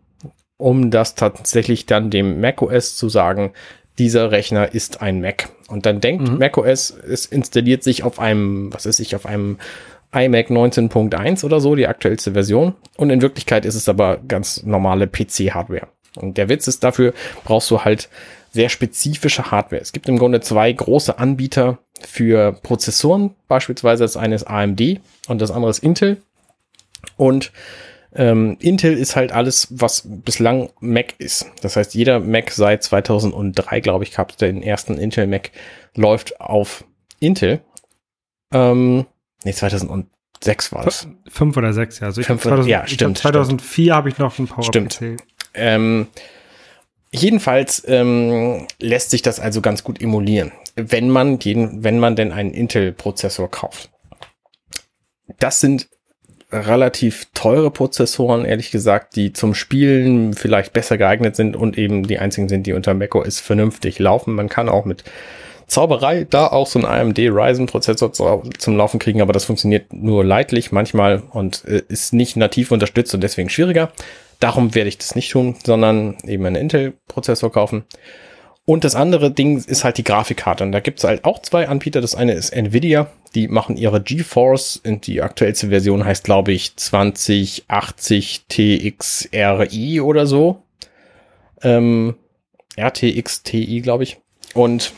um das tatsächlich dann dem macOS zu sagen, dieser Rechner ist ein Mac. Und dann denkt mhm. macOS, es installiert sich auf einem, was ist ich, auf einem iMac 19.1 oder so, die aktuellste Version. Und in Wirklichkeit ist es aber ganz normale PC-Hardware. Und der Witz ist, dafür brauchst du halt sehr spezifische Hardware. Es gibt im Grunde zwei große Anbieter für Prozessoren, beispielsweise das eine ist AMD und das andere ist Intel. Und ähm, Intel ist halt alles, was bislang Mac ist. Das heißt, jeder Mac seit 2003, glaube ich, gab es den ersten Intel Mac, läuft auf Intel. Ähm, nee, 2006 war es. Fünf oder sechs, ja. Also ich Fünf, 2000, ja, stimmt. 2004 habe ich noch einen Power stimmt. Ähm, Jedenfalls ähm, lässt sich das also ganz gut emulieren, wenn man, jeden, wenn man denn einen Intel-Prozessor kauft. Das sind relativ teure Prozessoren, ehrlich gesagt, die zum Spielen vielleicht besser geeignet sind und eben die einzigen sind, die unter macOS vernünftig laufen. Man kann auch mit Zauberei da auch so einen AMD Ryzen Prozessor zum Laufen kriegen, aber das funktioniert nur leidlich manchmal und äh, ist nicht nativ unterstützt und deswegen schwieriger. Darum werde ich das nicht tun, sondern eben einen Intel-Prozessor kaufen. Und das andere Ding ist halt die Grafikkarte. Und da gibt es halt auch zwei Anbieter. Das eine ist Nvidia. Die machen ihre GeForce. Und die aktuellste Version heißt, glaube ich, 2080 TXRI oder so. Ähm, RTX Ti, glaube ich. Und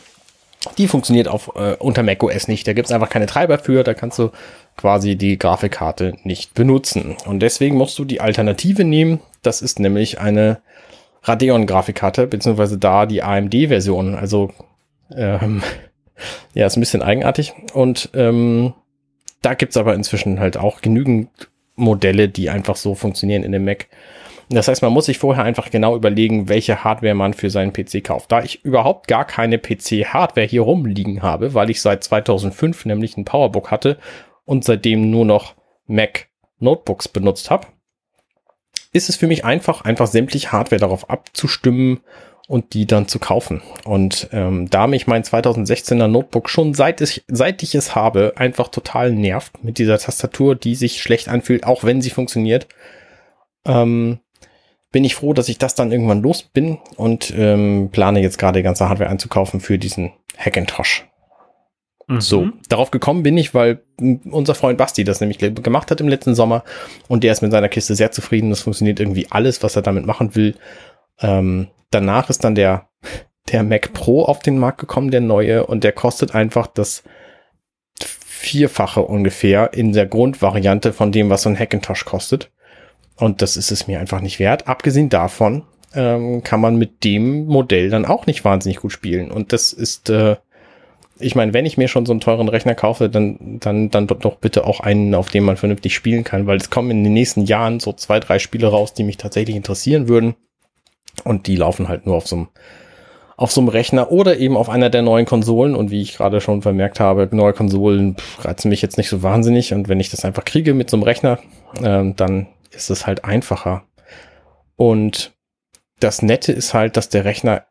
die funktioniert auf, äh, unter macOS nicht. Da gibt es einfach keine Treiber für. Da kannst du quasi die Grafikkarte nicht benutzen. Und deswegen musst du die Alternative nehmen. Das ist nämlich eine Radeon-Grafikkarte, beziehungsweise da die AMD-Version. Also, ähm, ja, ist ein bisschen eigenartig. Und ähm, da gibt's aber inzwischen halt auch genügend Modelle, die einfach so funktionieren in dem Mac. Das heißt, man muss sich vorher einfach genau überlegen, welche Hardware man für seinen PC kauft. Da ich überhaupt gar keine PC-Hardware hier rumliegen habe, weil ich seit 2005 nämlich ein Powerbook hatte und seitdem nur noch Mac Notebooks benutzt habe, ist es für mich einfach, einfach sämtliche Hardware darauf abzustimmen und die dann zu kaufen. Und ähm, da mich mein 2016er Notebook schon seit ich, seit ich es habe einfach total nervt mit dieser Tastatur, die sich schlecht anfühlt, auch wenn sie funktioniert, ähm, bin ich froh, dass ich das dann irgendwann los bin und ähm, plane jetzt gerade die ganze Hardware einzukaufen für diesen Hackintosh. Mhm. So, darauf gekommen bin ich, weil unser Freund Basti das nämlich gemacht hat im letzten Sommer und der ist mit seiner Kiste sehr zufrieden. Das funktioniert irgendwie alles, was er damit machen will. Ähm, danach ist dann der, der Mac Pro auf den Markt gekommen, der neue, und der kostet einfach das Vierfache ungefähr in der Grundvariante von dem, was so ein Hackintosh kostet. Und das ist es mir einfach nicht wert. Abgesehen davon ähm, kann man mit dem Modell dann auch nicht wahnsinnig gut spielen. Und das ist äh, ich meine, wenn ich mir schon so einen teuren Rechner kaufe, dann, dann, dann doch bitte auch einen, auf dem man vernünftig spielen kann, weil es kommen in den nächsten Jahren so zwei, drei Spiele raus, die mich tatsächlich interessieren würden. Und die laufen halt nur auf so einem, auf so einem Rechner oder eben auf einer der neuen Konsolen. Und wie ich gerade schon vermerkt habe, neue Konsolen pff, reizen mich jetzt nicht so wahnsinnig. Und wenn ich das einfach kriege mit so einem Rechner, äh, dann ist es halt einfacher. Und das Nette ist halt, dass der Rechner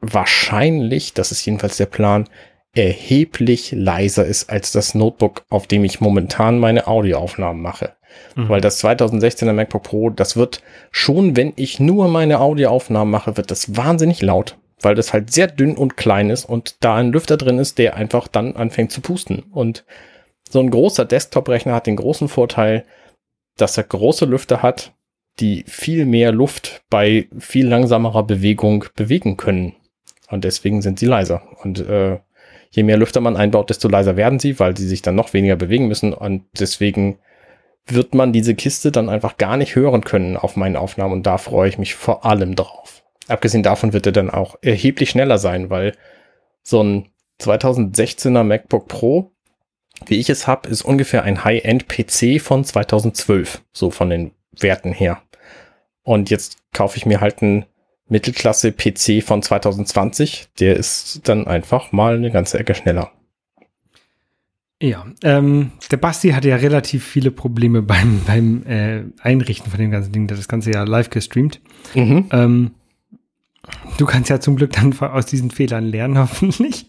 wahrscheinlich, das ist jedenfalls der Plan, erheblich leiser ist als das Notebook, auf dem ich momentan meine Audioaufnahmen mache. Mhm. Weil das 2016er MacBook Pro, das wird schon, wenn ich nur meine Audioaufnahmen mache, wird das wahnsinnig laut, weil das halt sehr dünn und klein ist und da ein Lüfter drin ist, der einfach dann anfängt zu pusten. Und so ein großer Desktop-Rechner hat den großen Vorteil, dass er große Lüfter hat, die viel mehr Luft bei viel langsamerer Bewegung bewegen können. Und deswegen sind sie leiser. Und äh, je mehr Lüfter man einbaut, desto leiser werden sie, weil sie sich dann noch weniger bewegen müssen. Und deswegen wird man diese Kiste dann einfach gar nicht hören können auf meinen Aufnahmen. Und da freue ich mich vor allem drauf. Abgesehen davon wird er dann auch erheblich schneller sein, weil so ein 2016er MacBook Pro, wie ich es habe, ist ungefähr ein High-End-PC von 2012, so von den Werten her. Und jetzt kaufe ich mir halt einen Mittelklasse-PC von 2020, der ist dann einfach mal eine ganze Ecke schneller. Ja, ähm, der Basti hatte ja relativ viele Probleme beim, beim äh, Einrichten von dem ganzen Ding, der das ganze ja live gestreamt. Mhm. Ähm, du kannst ja zum Glück dann aus diesen Fehlern lernen, hoffentlich.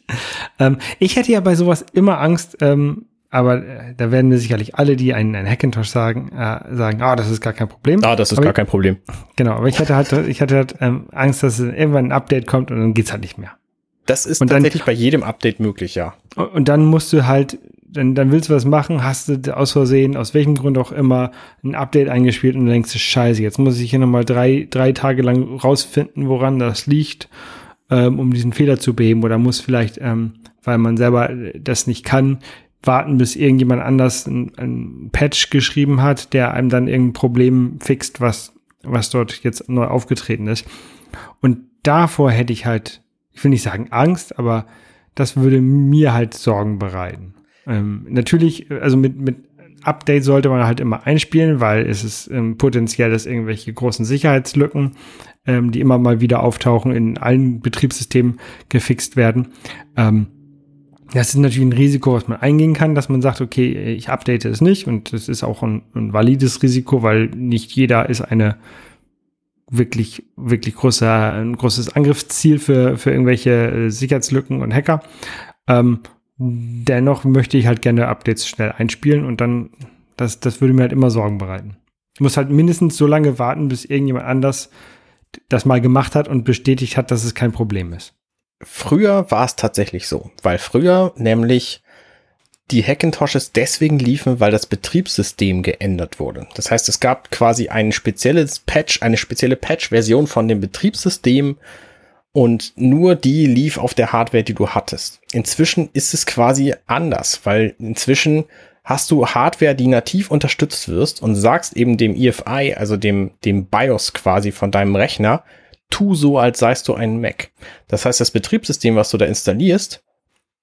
Ähm, ich hätte ja bei sowas immer Angst, ähm, aber äh, da werden mir sicherlich alle, die einen, einen Hackintosh sagen, äh, sagen, ah, das ist gar kein Problem. Ah, das ist aber gar kein Problem. Genau, aber ich hatte halt, ich hatte halt ähm, Angst, dass irgendwann ein Update kommt und dann geht's halt nicht mehr. Das ist und tatsächlich dann, bei jedem Update möglich, ja. Und dann musst du halt, dann, dann willst du was machen, hast du aus Versehen, aus welchem Grund auch immer, ein Update eingespielt und denkst scheiße, jetzt muss ich hier nochmal drei, drei Tage lang rausfinden, woran das liegt, ähm, um diesen Fehler zu beheben. Oder muss vielleicht, ähm, weil man selber das nicht kann, warten, bis irgendjemand anders ein, ein Patch geschrieben hat, der einem dann irgendein Problem fixt, was, was dort jetzt neu aufgetreten ist. Und davor hätte ich halt, ich will nicht sagen Angst, aber das würde mir halt Sorgen bereiten. Ähm, natürlich, also mit, mit Update sollte man halt immer einspielen, weil es ist ähm, potenziell, dass irgendwelche großen Sicherheitslücken, ähm, die immer mal wieder auftauchen, in allen Betriebssystemen gefixt werden. Ähm, das ist natürlich ein Risiko, was man eingehen kann, dass man sagt, okay, ich update es nicht und das ist auch ein, ein valides Risiko, weil nicht jeder ist eine wirklich, wirklich großer, ein großes Angriffsziel für, für irgendwelche äh, Sicherheitslücken und Hacker. Ähm, dennoch möchte ich halt gerne Updates schnell einspielen und dann, das, das würde mir halt immer Sorgen bereiten. Du musst halt mindestens so lange warten, bis irgendjemand anders das mal gemacht hat und bestätigt hat, dass es kein Problem ist. Früher war es tatsächlich so, weil früher nämlich die Hackintoshes deswegen liefen, weil das Betriebssystem geändert wurde. Das heißt, es gab quasi ein spezielles Patch, eine spezielle Patch-Version von dem Betriebssystem und nur die lief auf der Hardware, die du hattest. Inzwischen ist es quasi anders, weil inzwischen hast du Hardware, die nativ unterstützt wirst und sagst eben dem EFI, also dem, dem BIOS quasi von deinem Rechner, tu so, als seist du ein Mac. Das heißt, das Betriebssystem, was du da installierst,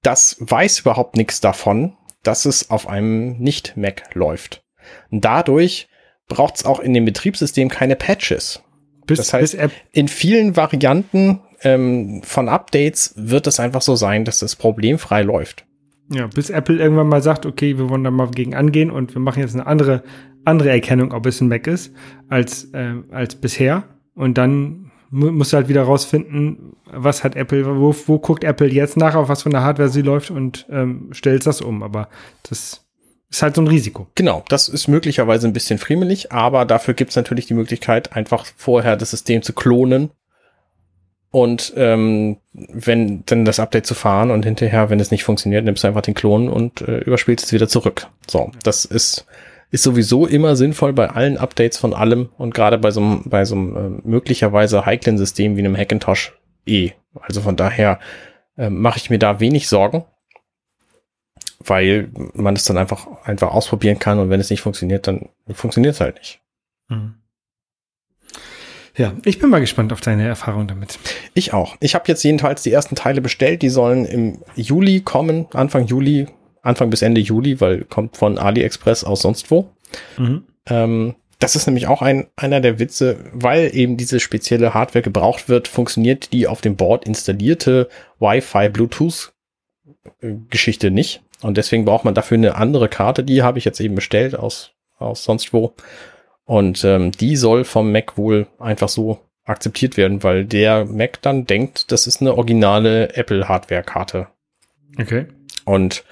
das weiß überhaupt nichts davon, dass es auf einem Nicht-Mac läuft. Und dadurch braucht es auch in dem Betriebssystem keine Patches. Bis, das heißt, in vielen Varianten ähm, von Updates wird es einfach so sein, dass es problemfrei läuft. Ja, bis Apple irgendwann mal sagt, okay, wir wollen da mal gegen angehen und wir machen jetzt eine andere, andere Erkennung, ob es ein Mac ist, als, äh, als bisher. Und dann musst du halt wieder rausfinden, was hat Apple, wo, wo guckt Apple jetzt nach, auf was von der Hardware sie läuft und ähm, stellt das um. Aber das ist halt so ein Risiko. Genau, das ist möglicherweise ein bisschen friemelig, aber dafür gibt es natürlich die Möglichkeit, einfach vorher das System zu klonen und ähm, wenn dann das Update zu fahren und hinterher, wenn es nicht funktioniert, nimmst du einfach den Klon und äh, überspielst es wieder zurück. So, das ist ist sowieso immer sinnvoll bei allen Updates von allem und gerade bei so einem bei so einem äh, möglicherweise heiklen System wie einem Hackintosh eh. Also von daher äh, mache ich mir da wenig Sorgen, weil man es dann einfach einfach ausprobieren kann und wenn es nicht funktioniert, dann funktioniert es halt nicht. Mhm. Ja, ich bin mal gespannt auf deine Erfahrung damit. Ich auch. Ich habe jetzt jedenfalls die ersten Teile bestellt. Die sollen im Juli kommen, Anfang Juli, Anfang bis Ende Juli, weil kommt von AliExpress aus sonst wo. Mhm. Ähm, das ist nämlich auch ein, einer der Witze, weil eben diese spezielle Hardware gebraucht wird, funktioniert die auf dem Board installierte Wi-Fi Bluetooth Geschichte nicht. Und deswegen braucht man dafür eine andere Karte. Die habe ich jetzt eben bestellt aus, aus sonst wo. Und ähm, die soll vom Mac wohl einfach so akzeptiert werden, weil der Mac dann denkt, das ist eine originale Apple-Hardware-Karte. Okay. Und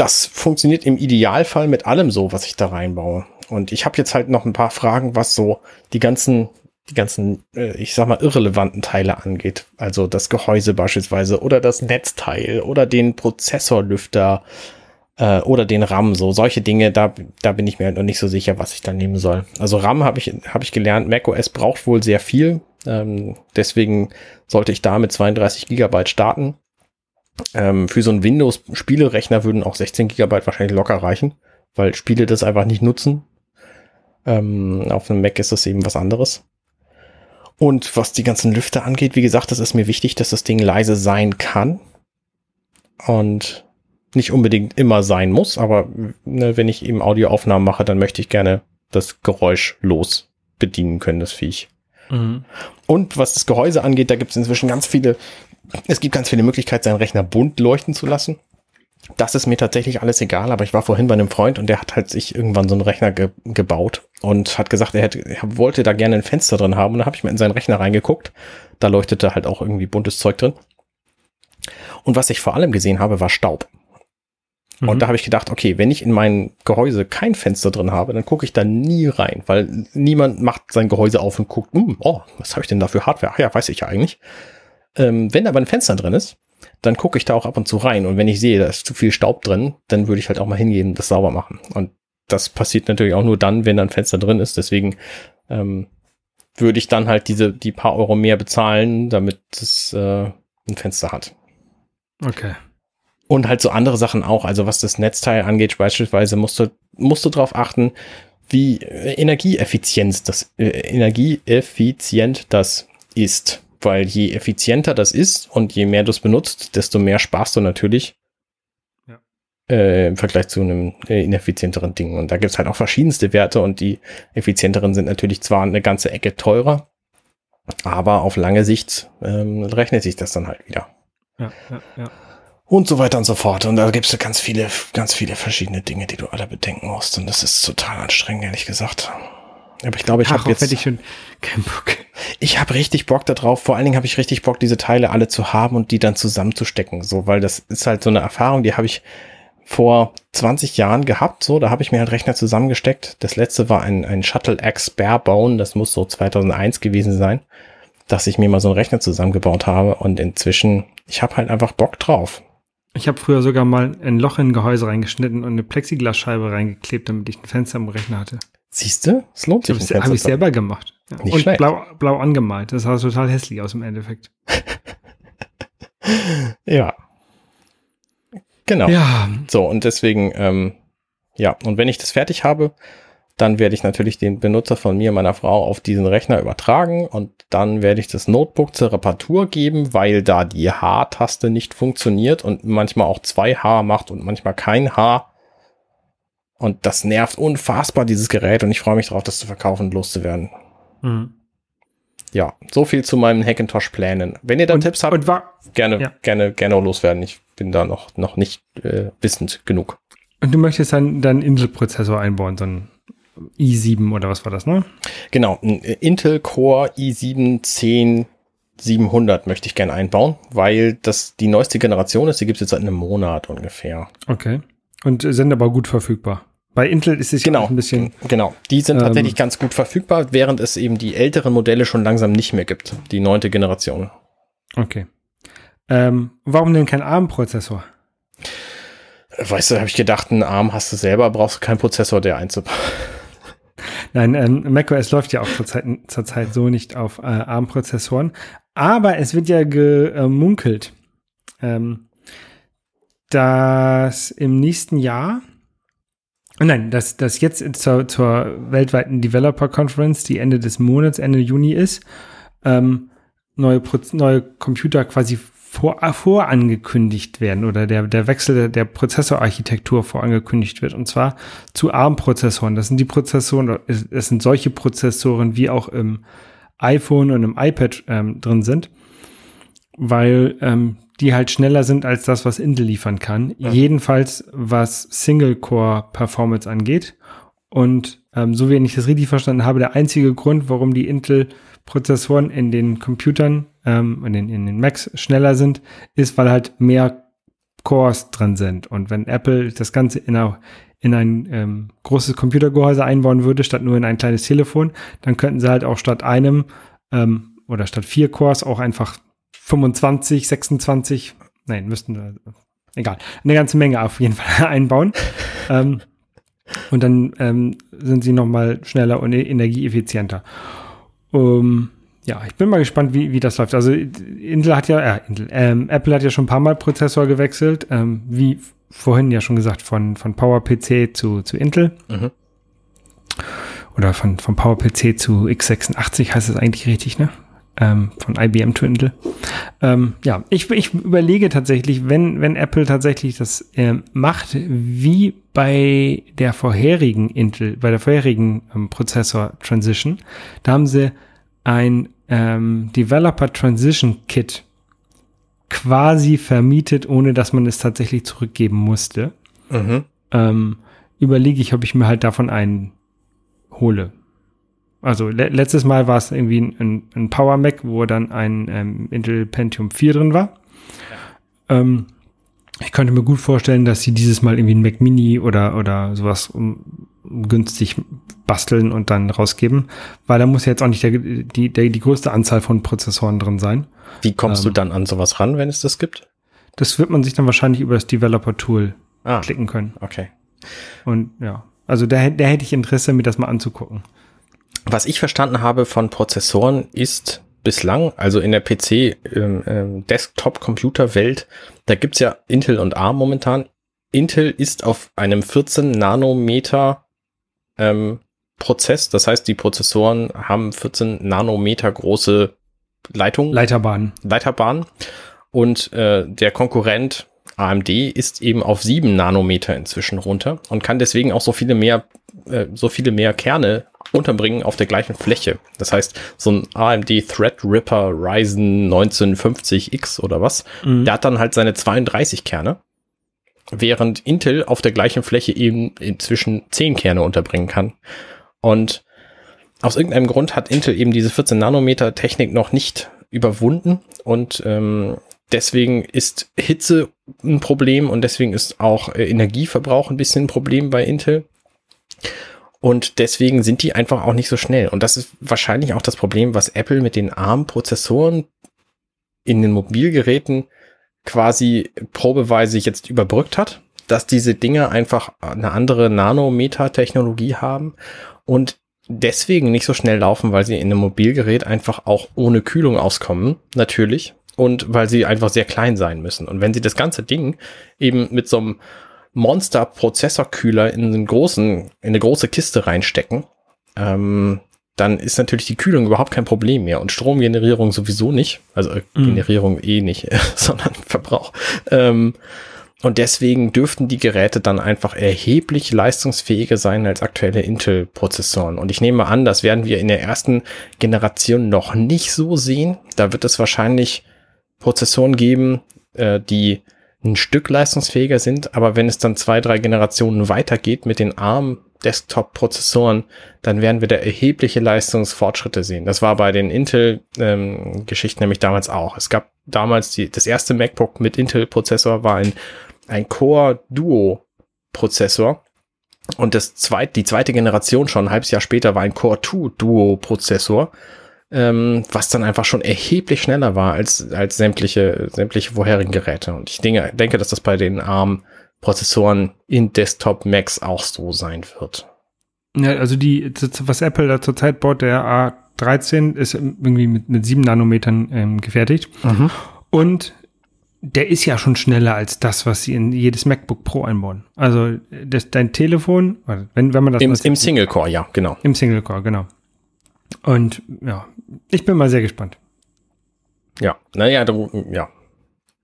das funktioniert im Idealfall mit allem so, was ich da reinbaue. Und ich habe jetzt halt noch ein paar Fragen, was so die ganzen, die ganzen, äh, ich sag mal, irrelevanten Teile angeht. Also das Gehäuse beispielsweise oder das Netzteil oder den Prozessorlüfter äh, oder den RAM, so solche Dinge, da, da bin ich mir halt noch nicht so sicher, was ich da nehmen soll. Also RAM habe ich, hab ich gelernt, macOS braucht wohl sehr viel, ähm, deswegen sollte ich da mit 32 Gigabyte starten. Ähm, für so einen Windows-Spielerechner würden auch 16 Gigabyte wahrscheinlich locker reichen, weil Spiele das einfach nicht nutzen. Ähm, auf einem Mac ist das eben was anderes. Und was die ganzen Lüfter angeht, wie gesagt, das ist mir wichtig, dass das Ding leise sein kann. Und nicht unbedingt immer sein muss, aber ne, wenn ich eben Audioaufnahmen mache, dann möchte ich gerne das Geräusch los bedienen können, das Viech. Mhm. Und was das Gehäuse angeht, da gibt es inzwischen ganz viele, es gibt ganz viele Möglichkeiten, seinen Rechner bunt leuchten zu lassen. Das ist mir tatsächlich alles egal, aber ich war vorhin bei einem Freund und der hat halt sich irgendwann so einen Rechner ge gebaut und hat gesagt, er, hätte, er wollte da gerne ein Fenster drin haben. Und da habe ich mal in seinen Rechner reingeguckt. Da leuchtete halt auch irgendwie buntes Zeug drin. Und was ich vor allem gesehen habe, war Staub. Und mhm. da habe ich gedacht, okay, wenn ich in mein Gehäuse kein Fenster drin habe, dann gucke ich da nie rein, weil niemand macht sein Gehäuse auf und guckt, hm, oh, was habe ich denn da für Hardware? Ach ja, weiß ich ja eigentlich. Ähm, wenn aber ein Fenster drin ist, dann gucke ich da auch ab und zu rein. Und wenn ich sehe, da ist zu viel Staub drin, dann würde ich halt auch mal hingehen und das sauber machen. Und das passiert natürlich auch nur dann, wenn da ein Fenster drin ist. Deswegen ähm, würde ich dann halt diese die paar Euro mehr bezahlen, damit es äh, ein Fenster hat. Okay. Und halt so andere Sachen auch. Also was das Netzteil angeht, beispielsweise musst du, musst du darauf achten, wie Energieeffizienz das, äh, energieeffizient das ist. Weil je effizienter das ist und je mehr du es benutzt, desto mehr sparst du natürlich ja. äh, im Vergleich zu einem äh, ineffizienteren Ding. Und da gibt's halt auch verschiedenste Werte und die effizienteren sind natürlich zwar eine ganze Ecke teurer, aber auf lange Sicht ähm, rechnet sich das dann halt wieder. Ja, ja, ja und so weiter und so fort. Und da gibt's ganz viele, ganz viele verschiedene Dinge, die du alle bedenken musst. Und das ist total anstrengend, ehrlich gesagt. Aber ich glaube, ich habe jetzt. Ich schon keinen Bock. Ich habe richtig Bock darauf. Vor allen Dingen habe ich richtig Bock, diese Teile alle zu haben und die dann zusammenzustecken. So, weil das ist halt so eine Erfahrung, die habe ich vor 20 Jahren gehabt, so, da habe ich mir halt Rechner zusammengesteckt. Das letzte war ein, ein Shuttle X Barebone, das muss so 2001 gewesen sein, dass ich mir mal so einen Rechner zusammengebaut habe und inzwischen, ich habe halt einfach Bock drauf. Ich habe früher sogar mal ein Loch in ein Gehäuse reingeschnitten und eine Plexiglasscheibe reingeklebt, damit ich ein Fenster im Rechner hatte. Siehst du? Es lohnt sich. Das habe ich selber gemacht. Ja. Nicht und blau, blau angemalt. Das sah total hässlich aus im Endeffekt. ja. Genau. Ja. So, und deswegen, ähm, ja, und wenn ich das fertig habe, dann werde ich natürlich den Benutzer von mir, meiner Frau, auf diesen Rechner übertragen und dann werde ich das Notebook zur Reparatur geben, weil da die H-Taste nicht funktioniert und manchmal auch zwei H macht und manchmal kein H. Und das nervt unfassbar, dieses Gerät, und ich freue mich darauf, das zu verkaufen und loszuwerden. Mhm. Ja, so viel zu meinen Hackintosh-Plänen. Wenn ihr da und, Tipps habt, gerne, ja. gerne, gerne loswerden. Ich bin da noch, noch nicht äh, wissend genug. Und du möchtest dann dann Intel-Prozessor einbauen, so ein i7 oder was war das, ne? Genau, ein Intel Core i7 10 700 möchte ich gerne einbauen, weil das die neueste Generation ist. Die gibt es jetzt seit einem Monat ungefähr. Okay. Und sind aber gut verfügbar. Bei Intel ist es genau, ja ein bisschen. Genau, die sind ähm, tatsächlich ganz gut verfügbar, während es eben die älteren Modelle schon langsam nicht mehr gibt. Die neunte Generation. Okay. Ähm, warum denn kein ARM-Prozessor? Weißt du, habe ich gedacht, ein ARM hast du selber, brauchst du keinen Prozessor, der einzubauen. Nein, ähm, macOS läuft ja auch zurzeit, zurzeit so nicht auf äh, ARM-Prozessoren. Aber es wird ja gemunkelt, ähm, dass im nächsten Jahr Nein, dass das jetzt zur, zur weltweiten Developer Conference, die Ende des Monats, Ende Juni ist, ähm, neue, neue Computer quasi vor, vorangekündigt werden oder der, der Wechsel der, der Prozessorarchitektur vorangekündigt wird und zwar zu ARM-Prozessoren. Das sind die Prozessoren, es sind solche Prozessoren wie auch im iPhone und im iPad ähm, drin sind, weil ähm, die halt schneller sind als das, was Intel liefern kann. Ja. Jedenfalls, was Single-Core-Performance angeht. Und ähm, so wie ich das richtig verstanden habe, der einzige Grund, warum die Intel-Prozessoren in den Computern, ähm, in, den, in den Macs schneller sind, ist, weil halt mehr Cores drin sind. Und wenn Apple das Ganze in, eine, in ein ähm, großes Computergehäuse einbauen würde, statt nur in ein kleines Telefon, dann könnten sie halt auch statt einem ähm, oder statt vier Cores auch einfach 25, 26, nein, müssten wir, egal, eine ganze Menge auf jeden Fall einbauen. ähm, und dann ähm, sind sie noch mal schneller und e-, energieeffizienter. Um, ja, ich bin mal gespannt, wie, wie das läuft. Also Intel hat ja, äh, Intel, ähm, Apple hat ja schon ein paar Mal Prozessor gewechselt, ähm, wie vorhin ja schon gesagt, von, von PowerPC zu, zu Intel. Mhm. Oder von, von PowerPC zu x86 heißt es eigentlich richtig, ne? Ähm, von IBM to Intel. Ähm, ja, ich, ich überlege tatsächlich, wenn, wenn Apple tatsächlich das ähm, macht, wie bei der vorherigen Intel, bei der vorherigen ähm, Prozessor Transition, da haben sie ein ähm, Developer Transition Kit quasi vermietet, ohne dass man es tatsächlich zurückgeben musste. Mhm. Ähm, überlege ich, ob ich mir halt davon einen hole. Also le letztes Mal war es irgendwie ein, ein, Power Mac, wo dann ein ähm, Intel Pentium 4 drin war. Ja. Ähm, ich könnte mir gut vorstellen, dass sie dieses Mal irgendwie ein Mac Mini oder, oder sowas um, günstig basteln und dann rausgeben, weil da muss jetzt auch nicht der, die, der, die größte Anzahl von Prozessoren drin sein. Wie kommst ähm, du dann an sowas ran, wenn es das gibt? Das wird man sich dann wahrscheinlich über das Developer-Tool ah, klicken können. Okay. Und ja, also da, da hätte ich Interesse, mir das mal anzugucken. Was ich verstanden habe von Prozessoren ist bislang, also in der PC ähm, ähm, da gibt's ja Intel und ARM momentan. Intel ist auf einem 14 Nanometer ähm, Prozess, das heißt, die Prozessoren haben 14 Nanometer große Leitungen. Leiterbahnen. Leiterbahnen. Und äh, der Konkurrent AMD ist eben auf 7 Nanometer inzwischen runter und kann deswegen auch so viele mehr, äh, so viele mehr Kerne unterbringen auf der gleichen Fläche. Das heißt, so ein AMD Threadripper Ryzen 1950X oder was, mhm. der hat dann halt seine 32 Kerne, während Intel auf der gleichen Fläche eben inzwischen 10 Kerne unterbringen kann. Und aus irgendeinem Grund hat Intel eben diese 14 Nanometer Technik noch nicht überwunden und ähm, deswegen ist Hitze ein Problem und deswegen ist auch äh, Energieverbrauch ein bisschen ein Problem bei Intel. Und deswegen sind die einfach auch nicht so schnell. Und das ist wahrscheinlich auch das Problem, was Apple mit den ARM-Prozessoren in den Mobilgeräten quasi probeweise jetzt überbrückt hat, dass diese Dinge einfach eine andere Nanometer-Technologie haben und deswegen nicht so schnell laufen, weil sie in einem Mobilgerät einfach auch ohne Kühlung auskommen, natürlich, und weil sie einfach sehr klein sein müssen. Und wenn sie das ganze Ding eben mit so einem Monster-Prozessorkühler in einen großen, in eine große Kiste reinstecken, ähm, dann ist natürlich die Kühlung überhaupt kein Problem mehr und Stromgenerierung sowieso nicht. Also äh, mhm. Generierung eh nicht, sondern Verbrauch. Ähm, und deswegen dürften die Geräte dann einfach erheblich leistungsfähiger sein als aktuelle Intel-Prozessoren. Und ich nehme an, das werden wir in der ersten Generation noch nicht so sehen. Da wird es wahrscheinlich Prozessoren geben, äh, die ein Stück leistungsfähiger sind, aber wenn es dann zwei, drei Generationen weitergeht mit den ARM Desktop-Prozessoren, dann werden wir da erhebliche Leistungsfortschritte sehen. Das war bei den Intel-Geschichten ähm, nämlich damals auch. Es gab damals die, das erste MacBook mit Intel-Prozessor war ein, ein Core Duo-Prozessor. Und das zweite, die zweite Generation schon ein halbes Jahr später war ein Core 2 Duo-Prozessor ähm, was dann einfach schon erheblich schneller war als, als sämtliche, sämtliche vorherigen Geräte. Und ich denke, denke, dass das bei den ARM-Prozessoren in Desktop Macs auch so sein wird. Ja, also die, was Apple da zurzeit baut, der A13 ist irgendwie mit, mit sieben Nanometern ähm, gefertigt. Mhm. Und der ist ja schon schneller als das, was sie in jedes MacBook Pro einbauen. Also das, dein Telefon, wenn, wenn man das im, im Single Core, ja, genau. Im Single Core, genau. Und ja, ich bin mal sehr gespannt. Ja, naja, ja.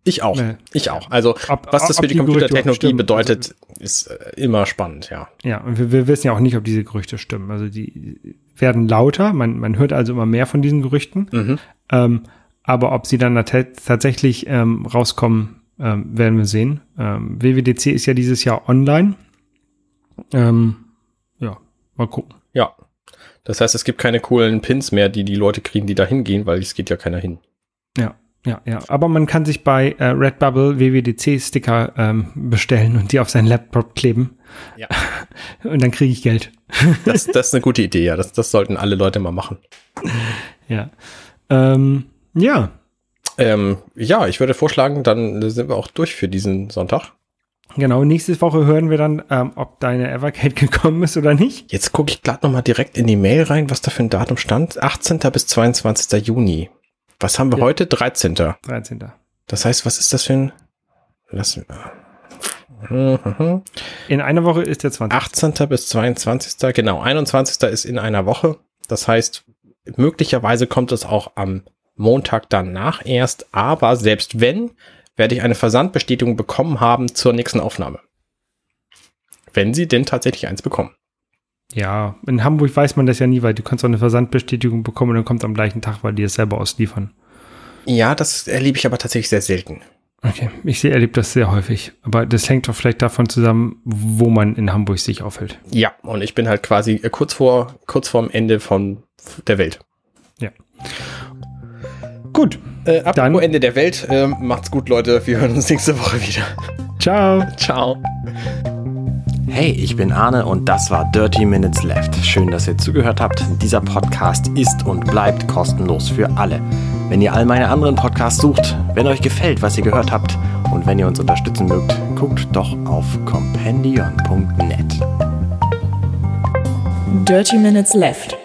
Ich auch. Nee. Ich auch. Also, ob, was das für die, Computertechnologie bedeutet, also, ist äh, immer spannend, ja. Ja, und wir, wir, wissen ja auch nicht, ob diese Gerüchte stimmen. Also, die werden lauter. Man, man hört also immer mehr von diesen Gerüchten. Mhm. Ähm, aber ob sie dann tatsächlich ähm, rauskommen, ähm, werden wir sehen. Ähm, WWDC ist ja dieses Jahr online. Ähm, ja, mal gucken. Ja, das heißt, es gibt keine coolen Pins mehr, die die Leute kriegen, die da hingehen, weil es geht ja keiner hin. Ja, ja, ja. Aber man kann sich bei äh, Redbubble WWDC-Sticker ähm, bestellen und die auf seinen Laptop kleben. Ja. Und dann kriege ich Geld. Das, das ist eine gute Idee, ja. Das, das sollten alle Leute mal machen. Ja. Ähm, ja. Ähm, ja, ich würde vorschlagen, dann sind wir auch durch für diesen Sonntag. Genau, nächste Woche hören wir dann, ähm, ob deine Evercade gekommen ist oder nicht. Jetzt gucke ich gerade nochmal direkt in die Mail rein, was da für ein Datum stand. 18. bis 22. Juni. Was haben wir ja. heute? 13. 13. Das heißt, was ist das für ein... Lass, in einer Woche ist der 20. 18. bis 22. Genau, 21. ist in einer Woche. Das heißt, möglicherweise kommt es auch am Montag danach erst. Aber selbst wenn, werde ich eine Versandbestätigung bekommen haben zur nächsten Aufnahme. Wenn Sie denn tatsächlich eins bekommen. Ja, in Hamburg weiß man das ja nie, weil du kannst auch eine Versandbestätigung bekommen und dann kommt am gleichen Tag, weil die es selber ausliefern. Ja, das erlebe ich aber tatsächlich sehr selten. Okay, ich erlebe das sehr häufig. Aber das hängt doch vielleicht davon zusammen, wo man in Hamburg sich aufhält. Ja, und ich bin halt quasi kurz vor, kurz vorm Ende von der Welt. Ja. Gut. Äh, Dann Ende der Welt. Äh, macht's gut, Leute. Wir hören uns nächste Woche wieder. Ciao. Ciao. Hey, ich bin Arne und das war Dirty Minutes Left. Schön, dass ihr zugehört habt. Dieser Podcast ist und bleibt kostenlos für alle. Wenn ihr all meine anderen Podcasts sucht, wenn euch gefällt, was ihr gehört habt und wenn ihr uns unterstützen mögt, guckt doch auf compendion.net. Dirty Minutes Left